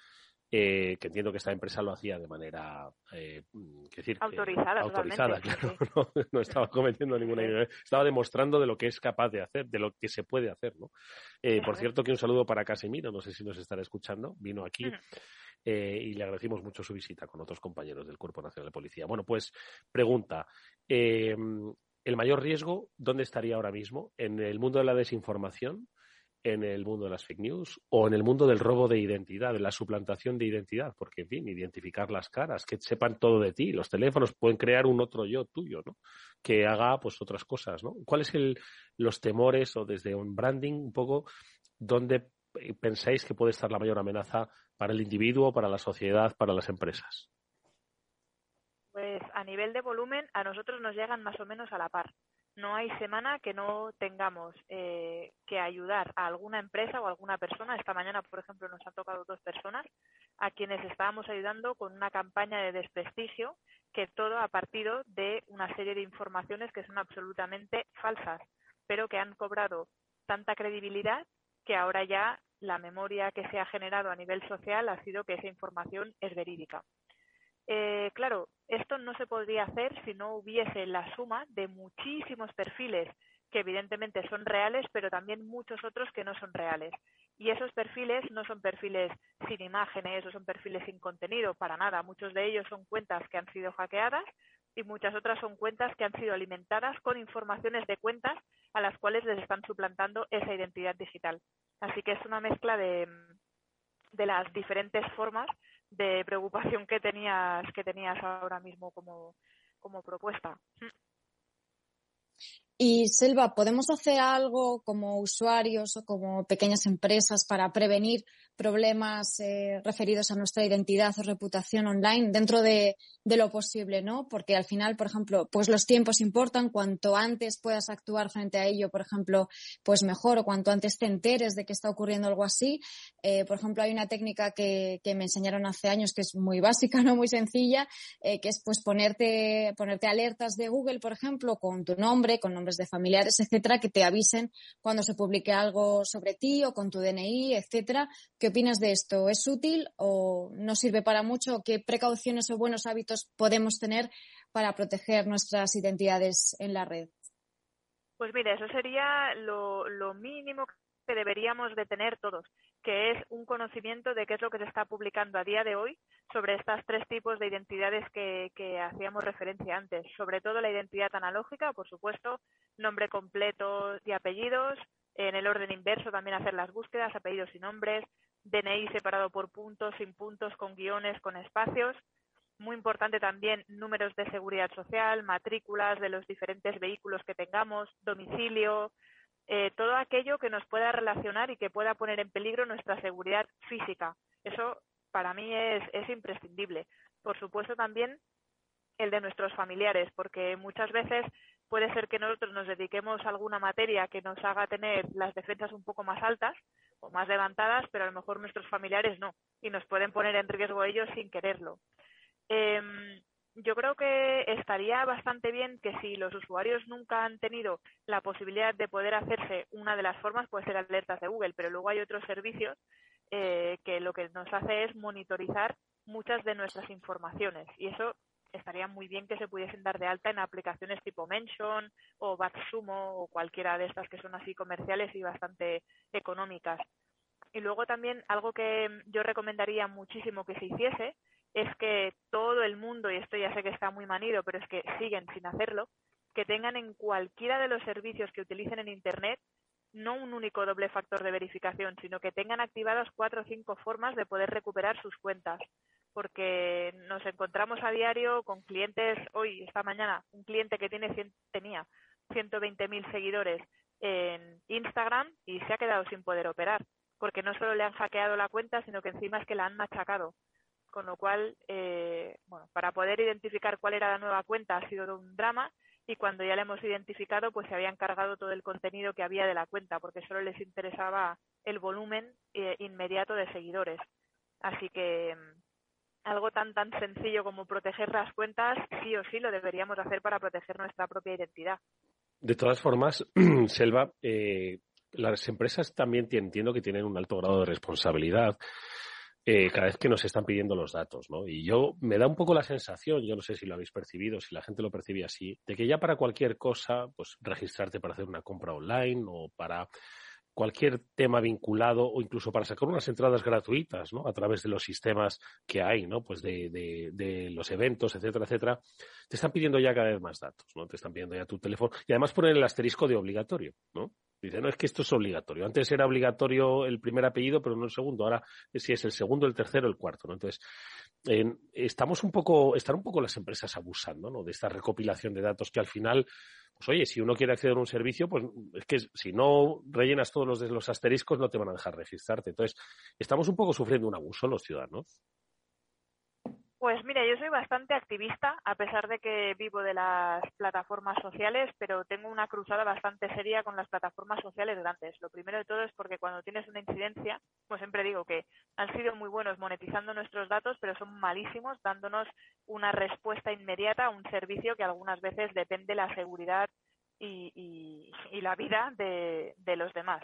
eh, que entiendo que esta empresa lo hacía de manera eh, decir,
autorizada,
autorizada claro, no, estaba cometiendo ninguna estaba demostrando de lo que es capaz de hacer, de lo que se puede hacer, ¿no? Eh, por cierto, que un saludo para Casemiro, no sé si nos estará escuchando, vino aquí. Eh, y le agradecemos mucho su visita con otros compañeros del Cuerpo Nacional de Policía. Bueno, pues pregunta, ¿el mayor riesgo dónde estaría ahora mismo? ¿En el mundo de la desinformación? En el mundo de las fake news o en el mundo del robo de identidad, de la suplantación de identidad, porque, en fin, identificar las caras, que sepan todo de ti. Los teléfonos pueden crear un otro yo tuyo, ¿no? Que haga, pues, otras cosas, ¿no? ¿Cuáles son los temores o desde un branding un poco dónde pensáis que puede estar la mayor amenaza para el individuo, para la sociedad, para las empresas?
Pues a nivel de volumen, a nosotros nos llegan más o menos a la par no hay semana que no tengamos eh, que ayudar a alguna empresa o alguna persona. Esta mañana, por ejemplo, nos han tocado dos personas a quienes estábamos ayudando con una campaña de desprestigio que todo ha partido de una serie de informaciones que son absolutamente falsas, pero que han cobrado tanta credibilidad que ahora ya la memoria que se ha generado a nivel social ha sido que esa información es verídica. Eh, claro, esto no se podría hacer si no hubiese la suma de muchísimos perfiles que evidentemente son reales, pero también muchos otros que no son reales. Y esos perfiles no son perfiles sin imágenes o son perfiles sin contenido, para nada. Muchos de ellos son cuentas que han sido hackeadas y muchas otras son cuentas que han sido alimentadas con informaciones de cuentas a las cuales les están suplantando esa identidad digital. Así que es una mezcla de, de las diferentes formas de preocupación que tenías que tenías ahora mismo como, como propuesta.
Y Selva, ¿podemos hacer algo como usuarios o como pequeñas empresas para prevenir problemas eh, referidos a nuestra identidad o reputación online dentro de, lo posible, ¿no? Porque al final, por ejemplo, pues los tiempos importan. Cuanto antes puedas actuar frente a ello, por ejemplo, pues mejor, o cuanto antes te enteres de que está ocurriendo algo así. Eh, por ejemplo, hay una técnica que, me enseñaron hace años que es muy básica, no muy sencilla, eh, que es pues ponerte, ponerte alertas de Google, por ejemplo, con tu nombre, con de familiares, etcétera, que te avisen cuando se publique algo sobre ti o con tu DNI, etcétera, ¿Qué opinas de esto? ¿Es útil o no sirve para mucho? ¿Qué precauciones o buenos hábitos podemos tener para proteger nuestras identidades en la red?
Pues mire, eso sería lo, lo mínimo que deberíamos de tener todos, que es un conocimiento de qué es lo que se está publicando a día de hoy sobre estos tres tipos de identidades que, hacíamos referencia antes. Sobre todo la identidad analógica, por supuesto, nombre completo y apellidos, en el orden inverso también hacer las búsquedas, apellidos y nombres, DNI separado por puntos, sin puntos, con guiones, con espacios. Muy importante también números de seguridad social, matrículas de los diferentes vehículos que tengamos, domicilio, eh, todo aquello que nos pueda relacionar y que pueda poner en peligro nuestra seguridad física. Eso para mí es, es imprescindible. Por supuesto también el de nuestros familiares, porque muchas veces puede ser que nosotros nos dediquemos a alguna materia que nos haga tener las defensas un poco más altas o más levantadas, pero a lo mejor nuestros familiares no, y nos pueden poner en riesgo ellos sin quererlo. Em, yo creo que estaría bastante bien que si los usuarios nunca han tenido la posibilidad de poder hacerse una de las formas, puede ser alertas de Google, pero luego hay otros servicios eh, que lo que nos hace es monitorizar muchas de nuestras informaciones y eso estaría muy bien que se pudiesen dar de alta en aplicaciones tipo Mention o Batsumo o cualquiera de estas que son así comerciales y bastante económicas. Y luego también algo que yo recomendaría muchísimo que se hiciese es que todo el mundo, y esto ya sé que está muy manido, pero es que siguen sin hacerlo, que tengan en cualquiera de los servicios que utilicen en Internet no un único doble factor de verificación, sino que tengan activadas cuatro o cinco formas de poder recuperar sus cuentas porque nos encontramos a diario con clientes, hoy, esta mañana, un cliente que tiene, tenía 120.000 seguidores en Instagram y se ha quedado sin poder operar, porque no solo le han hackeado la cuenta, sino que encima es que la han machacado. Con lo cual, eh, bueno, para poder identificar cuál era la nueva cuenta ha sido un drama y cuando ya la hemos identificado, pues se habían cargado todo el contenido que había de la cuenta, porque solo les interesaba el volumen eh, inmediato de seguidores. Así que algo tan tan sencillo como proteger las cuentas, sí o sí lo deberíamos hacer para proteger nuestra propia identidad.
De todas formas, Selva, eh, las empresas también entiendo que tienen un alto grado de responsabilidad eh, cada vez que nos están pidiendo los datos, ¿no? Y yo me da un poco la sensación, yo no sé si lo habéis percibido, si la gente lo percibe así, de que ya para cualquier cosa, pues registrarte para hacer una compra online o para cualquier tema vinculado o incluso para sacar unas entradas gratuitas, ¿no? A través de los sistemas que hay, ¿no? Pues de, de, de, los eventos, etcétera, etcétera. Te están pidiendo ya cada vez más datos, ¿no? Te están pidiendo ya tu teléfono y además poner el asterisco de obligatorio, ¿no? Dice, no, es que esto es obligatorio. Antes era obligatorio el primer apellido, pero no el segundo. Ahora si es el segundo, el tercero, el cuarto. ¿no? Entonces, estamos un poco, están un poco las empresas abusando ¿no? de esta recopilación de datos que al final, pues oye, si uno quiere acceder a un servicio, pues es que si no rellenas todos los, los asteriscos no te van a dejar registrarte. Entonces, estamos un poco sufriendo un abuso los ciudadanos.
Pues mira, yo soy bastante activista, a pesar de que vivo de las plataformas sociales, pero tengo una cruzada bastante seria con las plataformas sociales grandes. Lo primero de todo es porque cuando tienes una incidencia, pues siempre digo que han sido muy buenos monetizando nuestros datos, pero son malísimos dándonos una respuesta inmediata a un servicio que algunas veces depende la seguridad y, la vida de los demás.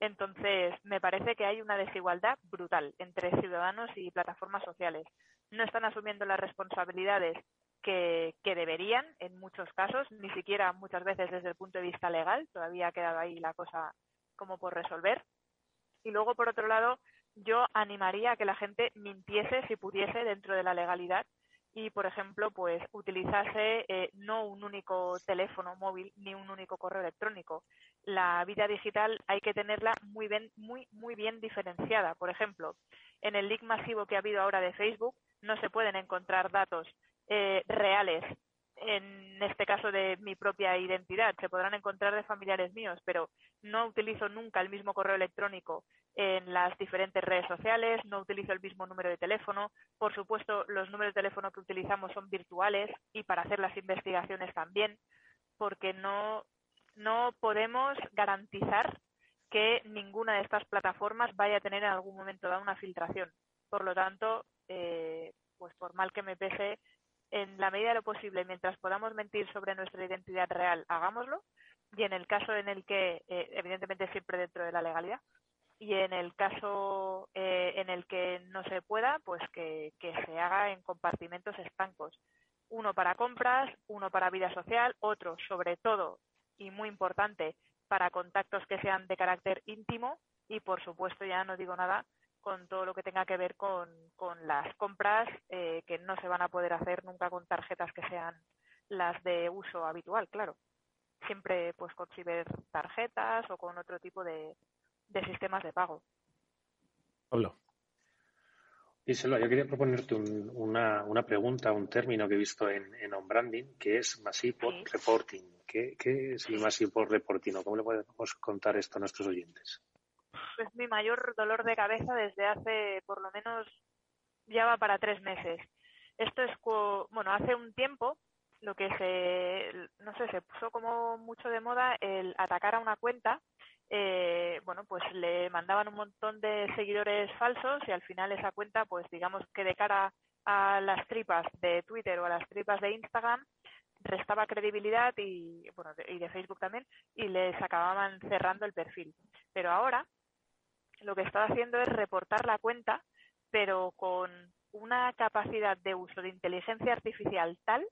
Entonces, me parece que hay una desigualdad brutal entre ciudadanos y plataformas sociales no están asumiendo las responsabilidades que, deberían en muchos casos, ni siquiera muchas veces desde el punto de vista legal, todavía ha quedado ahí la cosa como por resolver. Y luego, por otro lado, yo animaría a que la gente mintiese si pudiese dentro de la legalidad y, por ejemplo, pues utilizase eh, no un único teléfono móvil ni un único correo electrónico. La vida digital hay que tenerla muy bien, muy, muy bien diferenciada. Por ejemplo, en el leak masivo que ha habido ahora de Facebook, no se pueden encontrar datos eh, reales en este caso de mi propia identidad. Se podrán encontrar de familiares míos, pero no utilizo nunca el mismo correo electrónico en las diferentes redes sociales, no utilizo el mismo número de teléfono. Por supuesto, los números de teléfono que utilizamos son virtuales y para hacer las investigaciones también, porque no, no podemos garantizar que ninguna de estas plataformas vaya a tener en algún momento dado una filtración. Por lo tanto, eh, pues por mal que me pese, en la medida de lo posible, mientras podamos mentir sobre nuestra identidad real, hagámoslo. Y en el caso en el que, eh, evidentemente siempre dentro de la legalidad, y en el caso eh, en el que no se pueda, pues que, que se haga en compartimentos estancos. Uno para compras, uno para vida social, otro sobre todo y muy importante para contactos que sean de carácter íntimo y por supuesto ya no digo nada con todo lo que tenga que ver con, las compras eh, que no se van a poder hacer nunca con tarjetas que sean las de uso habitual, claro. Siempre pues con tarjetas o con otro tipo de, sistemas de pago.
Pablo.
Isela, yo quería proponerte una, una, pregunta, un término que he visto en, en OnBranding, que es Massive Reporting. ¿Qué, ¿Qué, es el Massive Reporting o cómo le podemos contar esto a nuestros oyentes?
Es mi mayor dolor de cabeza desde hace por lo menos ya va para tres meses. Esto es, bueno, hace un tiempo lo que se, no sé, se puso como mucho de moda el atacar a una cuenta. Eh, bueno, pues le mandaban un montón de seguidores falsos y al final esa cuenta, pues digamos que de cara a las tripas de Twitter o a las tripas de Instagram, restaba credibilidad y, bueno, y de Facebook también, y les acababan cerrando el perfil. Pero ahora, lo que está haciendo es reportar la cuenta, pero con una capacidad de uso de inteligencia artificial tal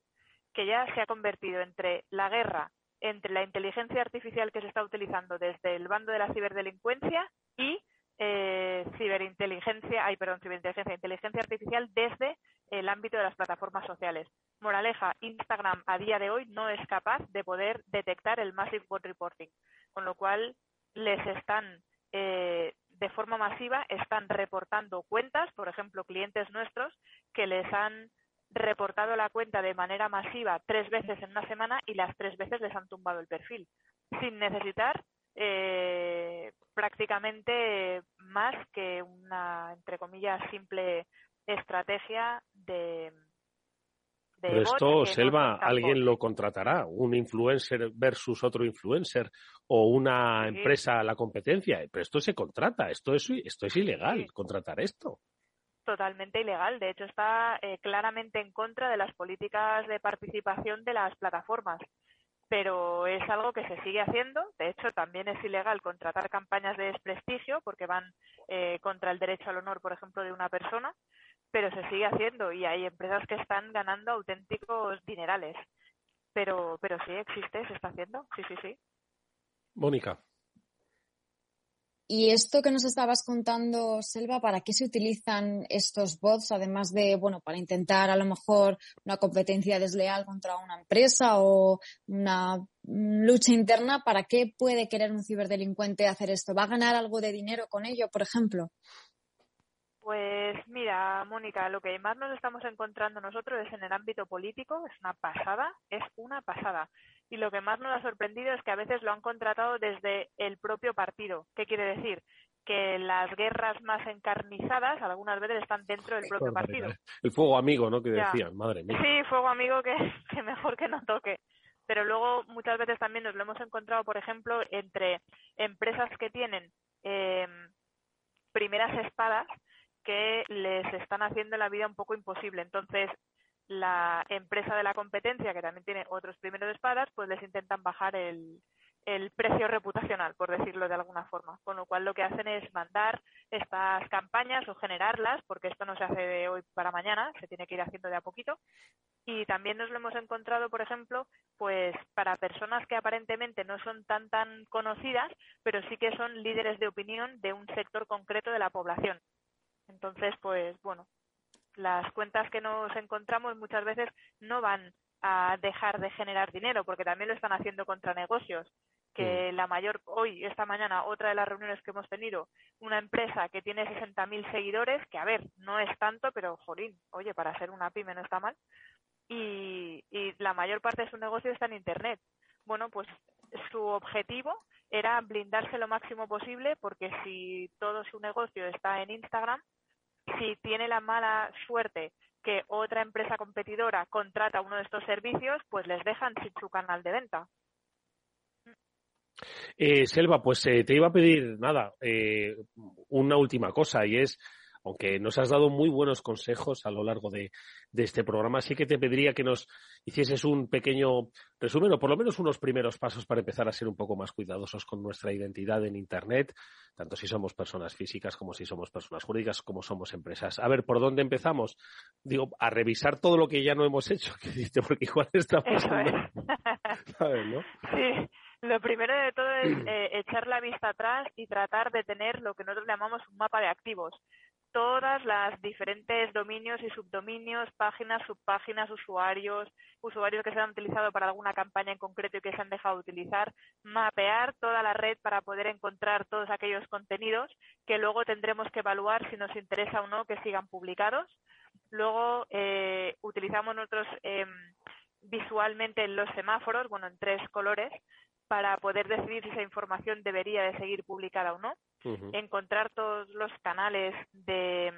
que ya se ha convertido entre la guerra entre la inteligencia artificial que se está utilizando desde el bando de la ciberdelincuencia y eh, ciberinteligencia, ay, perdón, ciberinteligencia, inteligencia artificial desde el ámbito de las plataformas sociales. Moraleja, Instagram a día de hoy no es capaz de poder detectar el Massive Bot Reporting, con lo cual les están eh, de forma masiva están reportando cuentas, por ejemplo, clientes nuestros que les han reportado la cuenta de manera masiva tres veces en una semana y las tres veces les han tumbado el perfil, sin necesitar eh, prácticamente más que una, entre comillas, simple estrategia de,
pero esto, Selva, alguien lo contratará, un influencer versus otro influencer o una empresa a la competencia. Pero esto se contrata, esto es, esto es ilegal, contratar esto.
Totalmente ilegal. De hecho, está eh, claramente en contra de las políticas de participación de las plataformas. Pero es algo que se sigue haciendo. De hecho, también es ilegal contratar campañas de desprestigio porque van eh, contra el derecho al honor, por ejemplo, de una persona pero se sigue haciendo y hay empresas que están ganando auténticos dinerales. Pero, pero sí existe, se está haciendo, sí, sí, sí.
Mónica.
Y esto que nos estabas contando, Selva, ¿para qué se utilizan estos bots? Además de, bueno, para intentar a lo mejor una competencia desleal contra una empresa o una lucha interna, ¿para qué puede querer un ciberdelincuente hacer esto? ¿Va a ganar algo de dinero con ello, por ejemplo?
Pues mira, Mónica, lo que más nos estamos encontrando nosotros es en el ámbito político, es una pasada, es una pasada. Y lo que más nos ha sorprendido es que a veces lo han contratado desde el propio partido. ¿Qué quiere decir? Que las guerras más encarnizadas algunas veces están dentro del propio partido.
El fuego amigo, ¿no? Que decían, madre mía.
Sí, fuego amigo que, que mejor que no toque pero luego muchas veces también nos lo hemos encontrado, por ejemplo, entre empresas que tienen eh, primeras espadas que les están haciendo la vida un poco imposible. Entonces, la empresa de la competencia, que también tiene otros primeros espadas, pues les intentan bajar el, el precio reputacional, por decirlo de alguna forma. Con lo cual lo que hacen es mandar estas campañas o generarlas, porque esto no se hace de hoy para mañana, se tiene que ir haciendo de a poquito. Y también nos lo hemos encontrado, por ejemplo, pues para personas que aparentemente no son tan tan conocidas, pero sí que son líderes de opinión de un sector concreto de la población. Entonces, pues bueno, las cuentas que nos encontramos muchas veces no van a dejar de generar dinero, porque también lo están haciendo contra negocios. Que la mayor, hoy, esta mañana, otra de las reuniones que hemos tenido, una empresa que tiene 60.000 seguidores, que a ver, no es tanto, pero jolín, oye, para ser una pyme no está mal. Y, y la mayor parte de su negocio está en Internet. Bueno, pues su objetivo era blindarse lo máximo posible porque si todo su negocio está en Instagram, si tiene la mala suerte que otra empresa competidora contrata uno de estos servicios, pues les dejan sin su canal de venta.
Eh, Selva, pues eh, te iba a pedir nada, eh, una última cosa y es aunque nos has dado muy buenos consejos a lo largo de, este programa, sí que te pediría que nos hicieses un pequeño resumen o por lo menos unos primeros pasos para empezar a ser un poco más cuidadosos con nuestra identidad en Internet, tanto si somos personas físicas como si somos personas jurídicas, como somos empresas. A ver, ¿por dónde empezamos? Digo, a revisar todo lo que ya no hemos hecho, porque igual estamos...
¿Sabes, no? Sí. Lo primero de todo es eh, echar la vista atrás y tratar de tener lo que nosotros llamamos un mapa de activos todas las diferentes dominios y subdominios, páginas, subpáginas, usuarios, usuarios que se han utilizado para alguna campaña en concreto y que se han dejado de utilizar, mapear toda la red para poder encontrar todos aquellos contenidos que luego tendremos que evaluar si nos interesa o no que sigan publicados. Luego eh, utilizamos nosotros em, visualmente los semáforos, bueno, en tres colores, para poder decidir si esa información debería de seguir publicada o no, encontrar todos los canales de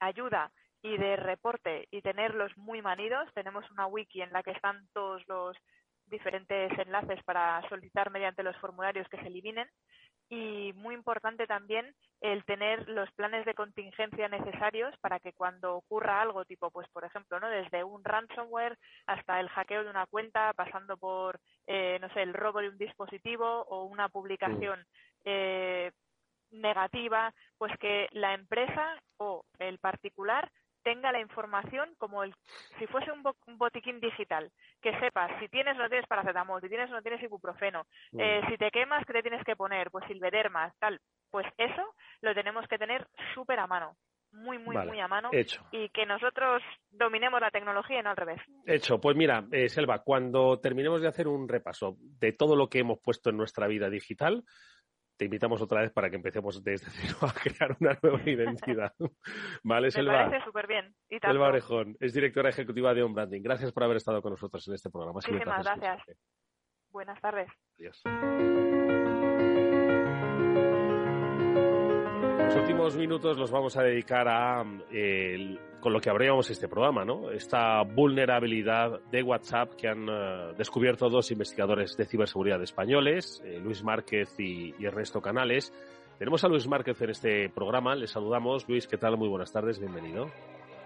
ayuda y de reporte y tenerlos muy manidos. Tenemos una wiki en la que están todos los diferentes enlaces para solicitar mediante los formularios que se eliminen. Y muy importante también el tener los planes de contingencia necesarios para que cuando ocurra algo tipo pues por ejemplo no desde un ransomware hasta el hackeo de una cuenta pasando por eh, no sé el robo de un dispositivo o una publicación eh, negativa pues que la empresa o el particular tenga la información como el, si fuese un, botiquín digital, que sepas si tienes o no tienes paracetamol, si tienes o no tienes ibuprofeno, eh, si te quemas, ¿qué te tienes que poner? Pues silvedermas, tal. Pues eso lo tenemos que tener súper a mano, muy, muy, muy a mano.
Hecho.
Y que nosotros dominemos la tecnología y no al revés.
Hecho. Pues mira, eh, Selva, cuando terminemos de hacer un repaso de todo lo que hemos puesto en nuestra vida digital, te invitamos otra vez para que empecemos desde cero a crear una nueva identidad. ¿Vale, Selva?
Me parece súper bien.
Selva Orejón es directora ejecutiva de On Branding. Gracias por haber estado con nosotros en este programa.
Muchísimas gracias. Buenas tardes.
Adiós. Los últimos minutos los vamos a dedicar a con lo que abríamos este programa, ¿no? Esta vulnerabilidad de WhatsApp que han eh, descubierto dos investigadores de ciberseguridad españoles, eh, Luis Márquez y, y, Ernesto Canales. Tenemos a Luis Márquez en este programa. Le saludamos. Luis, ¿qué tal? Muy buenas tardes. Bienvenido.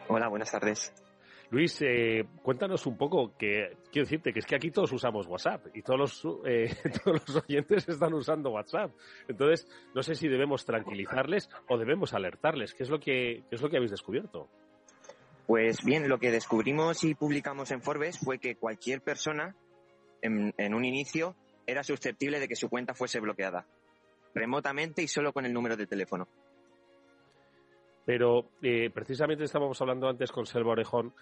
Hola, buenas tardes.
Luis, eh, cuéntanos un poco, que quiero decirte que es que aquí todos usamos WhatsApp y todos los, eh, todos los oyentes están usando WhatsApp. Entonces, no sé si debemos tranquilizarles o debemos alertarles. ¿Qué es lo que, qué es lo que habéis descubierto?
Pues bien, lo que descubrimos y publicamos en Forbes fue que cualquier persona, en, en un inicio, era susceptible de que su cuenta fuese bloqueada. remotamente y solo con el número de teléfono.
Pero eh, precisamente estábamos hablando antes con Selva Orejón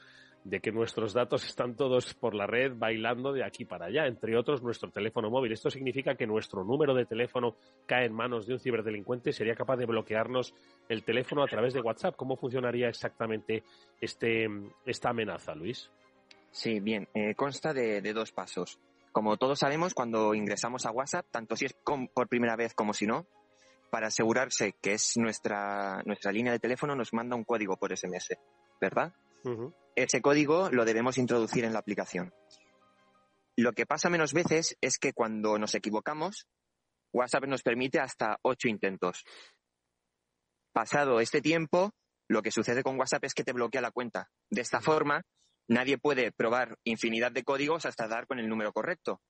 de que nuestros datos están todos por la red bailando de aquí para allá, entre otros nuestro teléfono móvil. Esto significa que nuestro número de teléfono cae en manos de un ciberdelincuente y sería capaz de bloquearnos el teléfono a través de WhatsApp. ¿Cómo funcionaría exactamente este, esta amenaza, Luis?
Sí, bien, eh, consta de, de, dos pasos. Como todos sabemos, cuando ingresamos a WhatsApp, tanto si es por primera vez como si no, para asegurarse que es nuestra, nuestra línea de teléfono, nos manda un código por SMS, ¿verdad? Ese código lo debemos introducir en la aplicación. Lo que pasa menos veces es que cuando nos equivocamos, WhatsApp nos permite hasta ocho intentos. Pasado este tiempo, lo que sucede con WhatsApp es que te bloquea la cuenta. De esta forma, nadie puede probar infinidad de códigos hasta dar con el número correcto.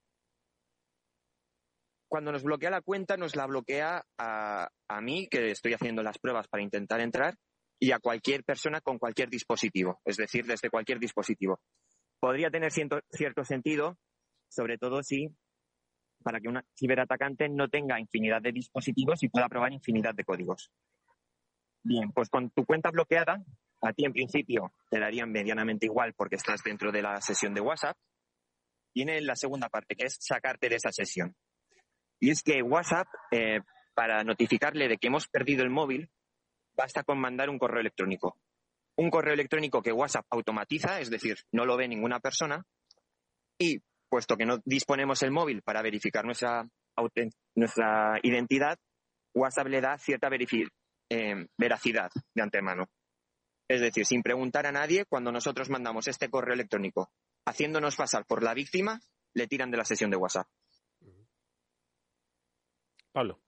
Cuando nos bloquea la cuenta, nos la bloquea a, mí, que estoy haciendo las pruebas para intentar entrar, y a cualquier persona con cualquier dispositivo, es decir, desde cualquier dispositivo. Podría tener cierto, cierto sentido, sobre todo si para que un ciberatacante no tenga infinidad de dispositivos y pueda probar infinidad de códigos. Bien, pues con tu cuenta bloqueada, a ti en principio te darían medianamente igual porque estás dentro de la sesión de WhatsApp. Viene la segunda parte, que es sacarte de esa sesión. Y es que WhatsApp, eh, para notificarle de que hemos perdido el móvil, basta con mandar un correo electrónico. Un correo electrónico que WhatsApp automatiza, es decir, no lo ve ninguna persona, y puesto que no disponemos el móvil para verificar nuestra, identidad, WhatsApp le da cierta eh, veracidad de antemano. Es decir, sin preguntar a nadie, cuando nosotros mandamos este correo electrónico haciéndonos pasar por la víctima, le tiran de la sesión de WhatsApp.
Pablo.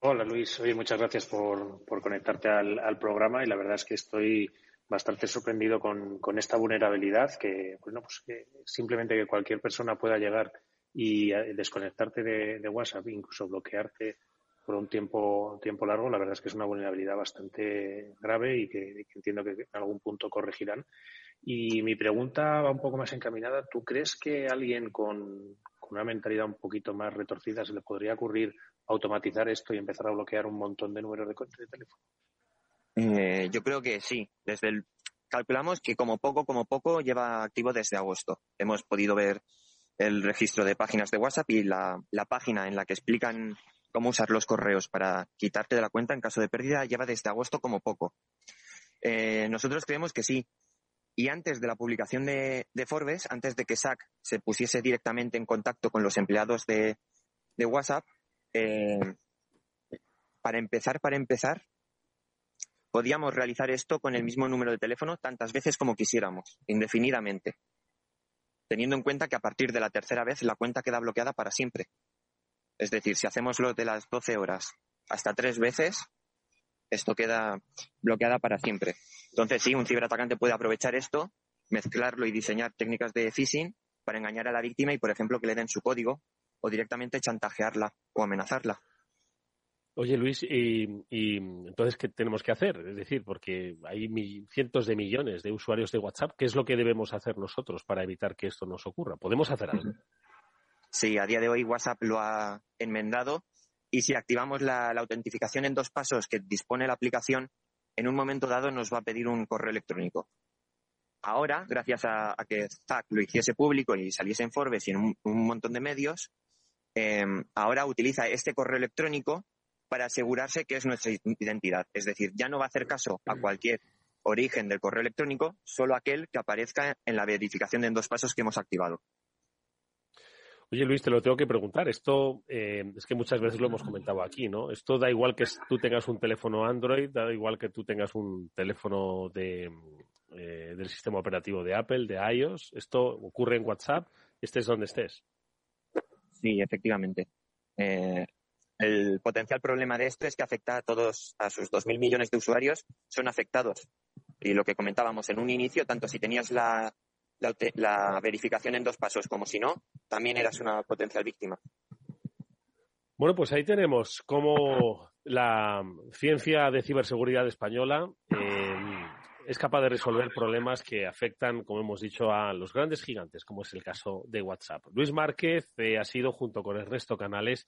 Hola Luis, oye, muchas gracias por, conectarte al, programa y la verdad es que estoy bastante sorprendido con, esta vulnerabilidad que, bueno, pues que simplemente que cualquier persona pueda llegar y eh, desconectarte de, WhatsApp, incluso bloquearte por un tiempo, tiempo largo, la verdad es que es una vulnerabilidad bastante grave y que, entiendo que en algún punto corregirán. Y mi pregunta va un poco más encaminada. ¿Tú crees que alguien con, con una mentalidad un poquito más retorcida se le podría ocurrir automatizar esto y empezar a bloquear un montón de números de, de teléfono?
Eh, yo creo que sí. Desde el, calculamos que como poco, como poco lleva activo desde agosto. Hemos podido ver el registro de páginas de WhatsApp y la, página en la que explican cómo usar los correos para quitarte de la cuenta en caso de pérdida lleva desde agosto como poco. Eh, nosotros creemos que sí. Y antes de la publicación de, Forbes, antes de que SAC se pusiese directamente en contacto con los empleados de WhatsApp, eh, para empezar, para empezar, podíamos realizar esto con el mismo número de teléfono tantas veces como quisiéramos, indefinidamente, teniendo en cuenta que a partir de la tercera vez la cuenta queda bloqueada para siempre. Es decir, si hacemos lo de las 12 horas hasta tres veces, esto queda bloqueada para siempre. Entonces, sí, un ciberatacante puede aprovechar esto, mezclarlo y diseñar técnicas de phishing para engañar a la víctima y, por ejemplo, que le den su código o directamente chantajearla o amenazarla.
Oye Luis, y, entonces qué tenemos que hacer? Es decir, porque hay cientos de millones de usuarios de WhatsApp, ¿qué es lo que debemos hacer nosotros para evitar que esto nos ocurra? ¿Podemos hacer algo?
Sí, a día de hoy WhatsApp lo ha enmendado y si activamos la, autentificación en dos pasos que dispone la aplicación, en un momento dado nos va a pedir un correo electrónico. Ahora, gracias a, que ZAC lo hiciese público y saliese en Forbes y en un montón de medios, Em, ahora utiliza este correo electrónico para asegurarse que es nuestra identidad. Es decir, ya no va a hacer caso a cualquier origen del correo electrónico, solo aquel que aparezca en la verificación en dos pasos que hemos activado.
Oye Luis, te lo tengo que preguntar. Esto eh, es que muchas veces lo hemos comentado aquí, ¿no? Esto da igual que tú tengas un teléfono Android, da igual que tú tengas un teléfono de, eh, del sistema operativo de Apple, de iOS. Esto ocurre en WhatsApp, estés donde estés.
Sí, efectivamente. Eh, el potencial problema de esto es que afecta a todos, a sus 2.000 millones de usuarios, son afectados. Y lo que comentábamos en un inicio, tanto si tenías la, verificación en dos pasos como si no, también eras una potencial víctima.
Bueno, pues ahí tenemos cómo la ciencia de ciberseguridad española eh, es capaz de resolver problemas que afectan, como hemos dicho, a los grandes gigantes, como es el caso de WhatsApp. Luis Márquez eh, ha sido, junto con Ernesto Canales,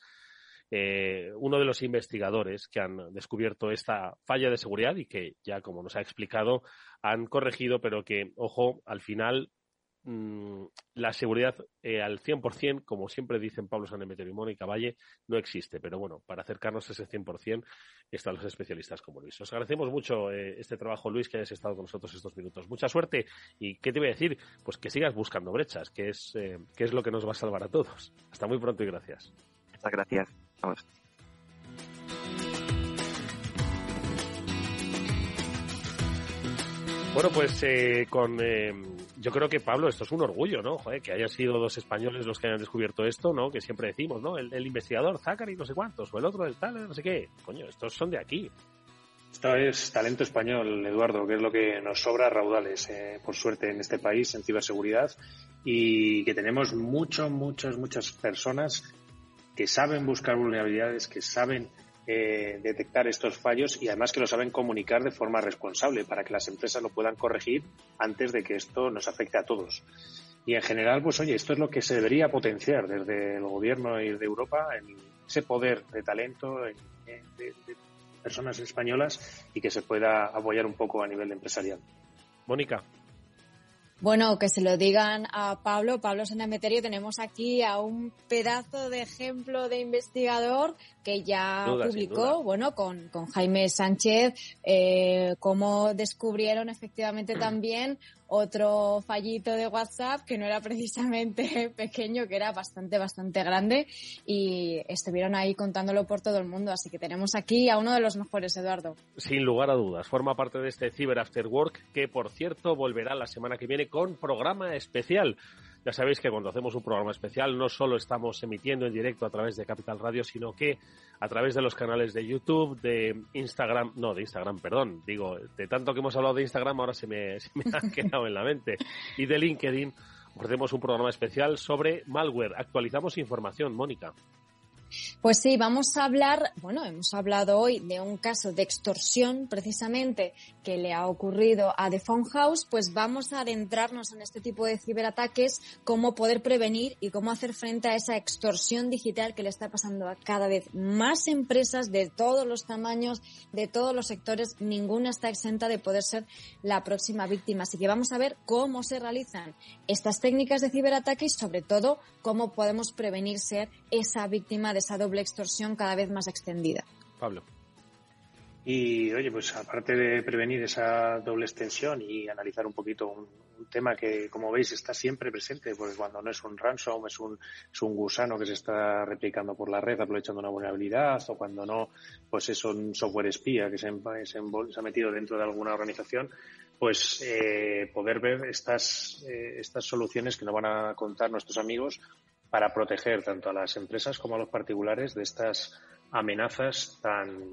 eh, uno de los investigadores que han descubierto esta falla de seguridad y que ya, como nos ha explicado, han corregido, pero que, ojo, al final Mm, la seguridad eh, al 100%, como siempre dicen Pablo Sanemeterio y Mónica Valle, no existe. Pero bueno, para acercarnos a ese 100% están los especialistas como Luis. Os agradecemos mucho eh, este trabajo, Luis, que hayas estado con nosotros estos minutos. Mucha suerte. ¿Y qué te voy a decir? Pues que sigas buscando brechas, que es, eh, que es lo que nos va a salvar a todos. Hasta muy pronto y gracias.
Muchas gracias. Vamos.
Bueno, pues con yo creo que, Pablo, esto es un orgullo, ¿no? Joder, que hayan sido dos españoles los que hayan descubierto esto, ¿no? Que siempre decimos, ¿no? El, investigador, Zachary, no sé cuántos, o el otro, el tal, no sé qué. Coño, estos son de aquí.
Esto es talento español, Eduardo, que es lo que nos sobra raudales, eh, por suerte, en este país, en ciberseguridad, y que tenemos muchos, muchas, muchas personas que saben buscar vulnerabilidades, que saben eh, detectar estos fallos y además que lo saben comunicar de forma responsable para que las empresas lo puedan corregir antes de que esto nos afecte a todos. Y en general, pues oye, esto es lo que se debería potenciar desde el gobierno y de Europa, ese poder de talento de, de personas españolas y que se pueda apoyar un poco a nivel empresarial.
Mónica.
Bueno, que se lo digan a Pablo, Pablo Senameterio, tenemos aquí a un pedazo de ejemplo de investigador que ya publicó, bueno, con, con, Jaime Sánchez, eh, cómo descubrieron efectivamente también otro fallito de WhatsApp que no era precisamente pequeño, que era bastante, bastante grande y estuvieron ahí contándolo por todo el mundo. Así que tenemos aquí a uno de los mejores, Eduardo.
Sin lugar a dudas, forma parte de este Cyber After Work que, por cierto, volverá la semana que viene con programa especial. Ya sabéis que cuando hacemos un programa especial no solo estamos emitiendo en directo a través de Capital Radio, sino que a través de los canales de YouTube, de Instagram, no, de Instagram, perdón, digo, de tanto que hemos hablado de Instagram ahora se me, ha quedado en la mente, y de LinkedIn ofrecemos un programa especial sobre malware. Actualizamos información, Mónica.
Pues sí, vamos a hablar, bueno, hemos hablado hoy de un caso de extorsión precisamente que le ha ocurrido a The Phone House, pues vamos a adentrarnos en este tipo de ciberataques, cómo poder prevenir y cómo hacer frente a esa extorsión digital que le está pasando a cada vez más empresas de todos los tamaños, de todos los sectores, ninguna está exenta de poder ser la próxima víctima. Así que vamos a ver cómo se realizan estas técnicas de ciberataque y sobre todo cómo podemos prevenir ser esa víctima de esa doble extorsión cada vez más extendida.
Pablo.
Y oye, pues aparte de prevenir esa doble extensión y analizar un poquito un, tema que, como veis, está siempre presente, porque cuando no es un ransom, es un, es un gusano que se está replicando por la red aprovechando una vulnerabilidad, o cuando no, pues es un software espía que se, se, ha metido dentro de alguna organización, pues eh, poder ver estas, eh, estas soluciones que nos van a contar nuestros amigos para proteger tanto a las empresas como a los particulares de estas amenazas tan,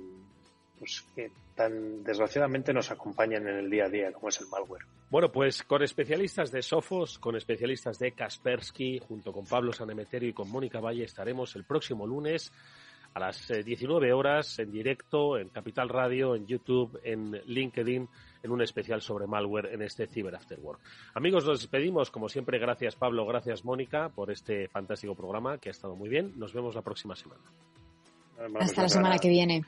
pues, que tan desgraciadamente nos acompañan en el día a día, como es el malware.
Bueno, pues con especialistas de Sofos, con especialistas de Kaspersky, junto con Pablo Sanemeterio y con Mónica Valle, estaremos el próximo lunes a las 19 eh, horas en directo en Capital Radio, en YouTube, en LinkedIn, en un especial sobre malware en este Cyber After Work. Amigos, nos despedimos. Como siempre, gracias Pablo, gracias Mónica por este fantástico programa que ha estado muy bien. Nos vemos la próxima semana.
Hasta la semana que viene.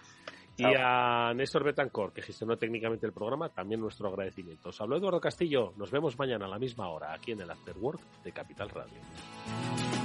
Y a Néstor Betancourt, que gestionó técnicamente el programa, también nuestro agradecimiento. Os habló Eduardo Castillo. Nos vemos mañana a la misma hora aquí en el After Work de Capital Radio.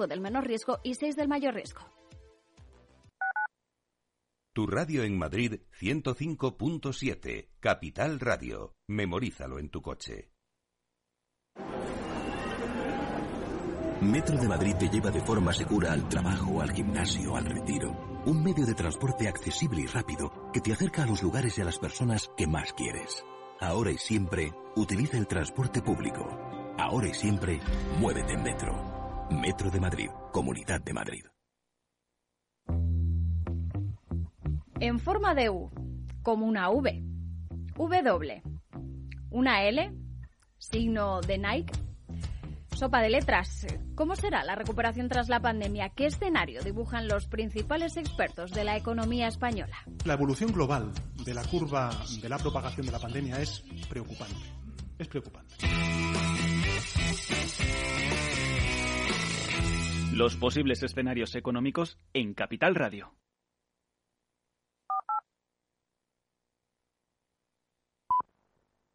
del menor riesgo y 6 del mayor riesgo.
Tu radio en Madrid 105.7, Capital Radio. Memorízalo en tu coche.
Metro de Madrid te lleva de forma segura al trabajo, al gimnasio, al retiro. Un medio de transporte accesible y rápido que te acerca a los lugares y a las personas que más quieres. Ahora y siempre, utiliza el transporte público. Ahora y siempre, muévete en Metro. Metro de Madrid, Comunidad de Madrid.
En forma de U, como una V. W. Una L, signo de Nike. Sopa de letras. ¿Cómo será la recuperación tras la pandemia? ¿Qué escenario dibujan los principales expertos de la economía española?
La evolución global de la curva de la propagación de la pandemia es preocupante. Es preocupante.
Los posibles escenarios económicos en Capital Radio.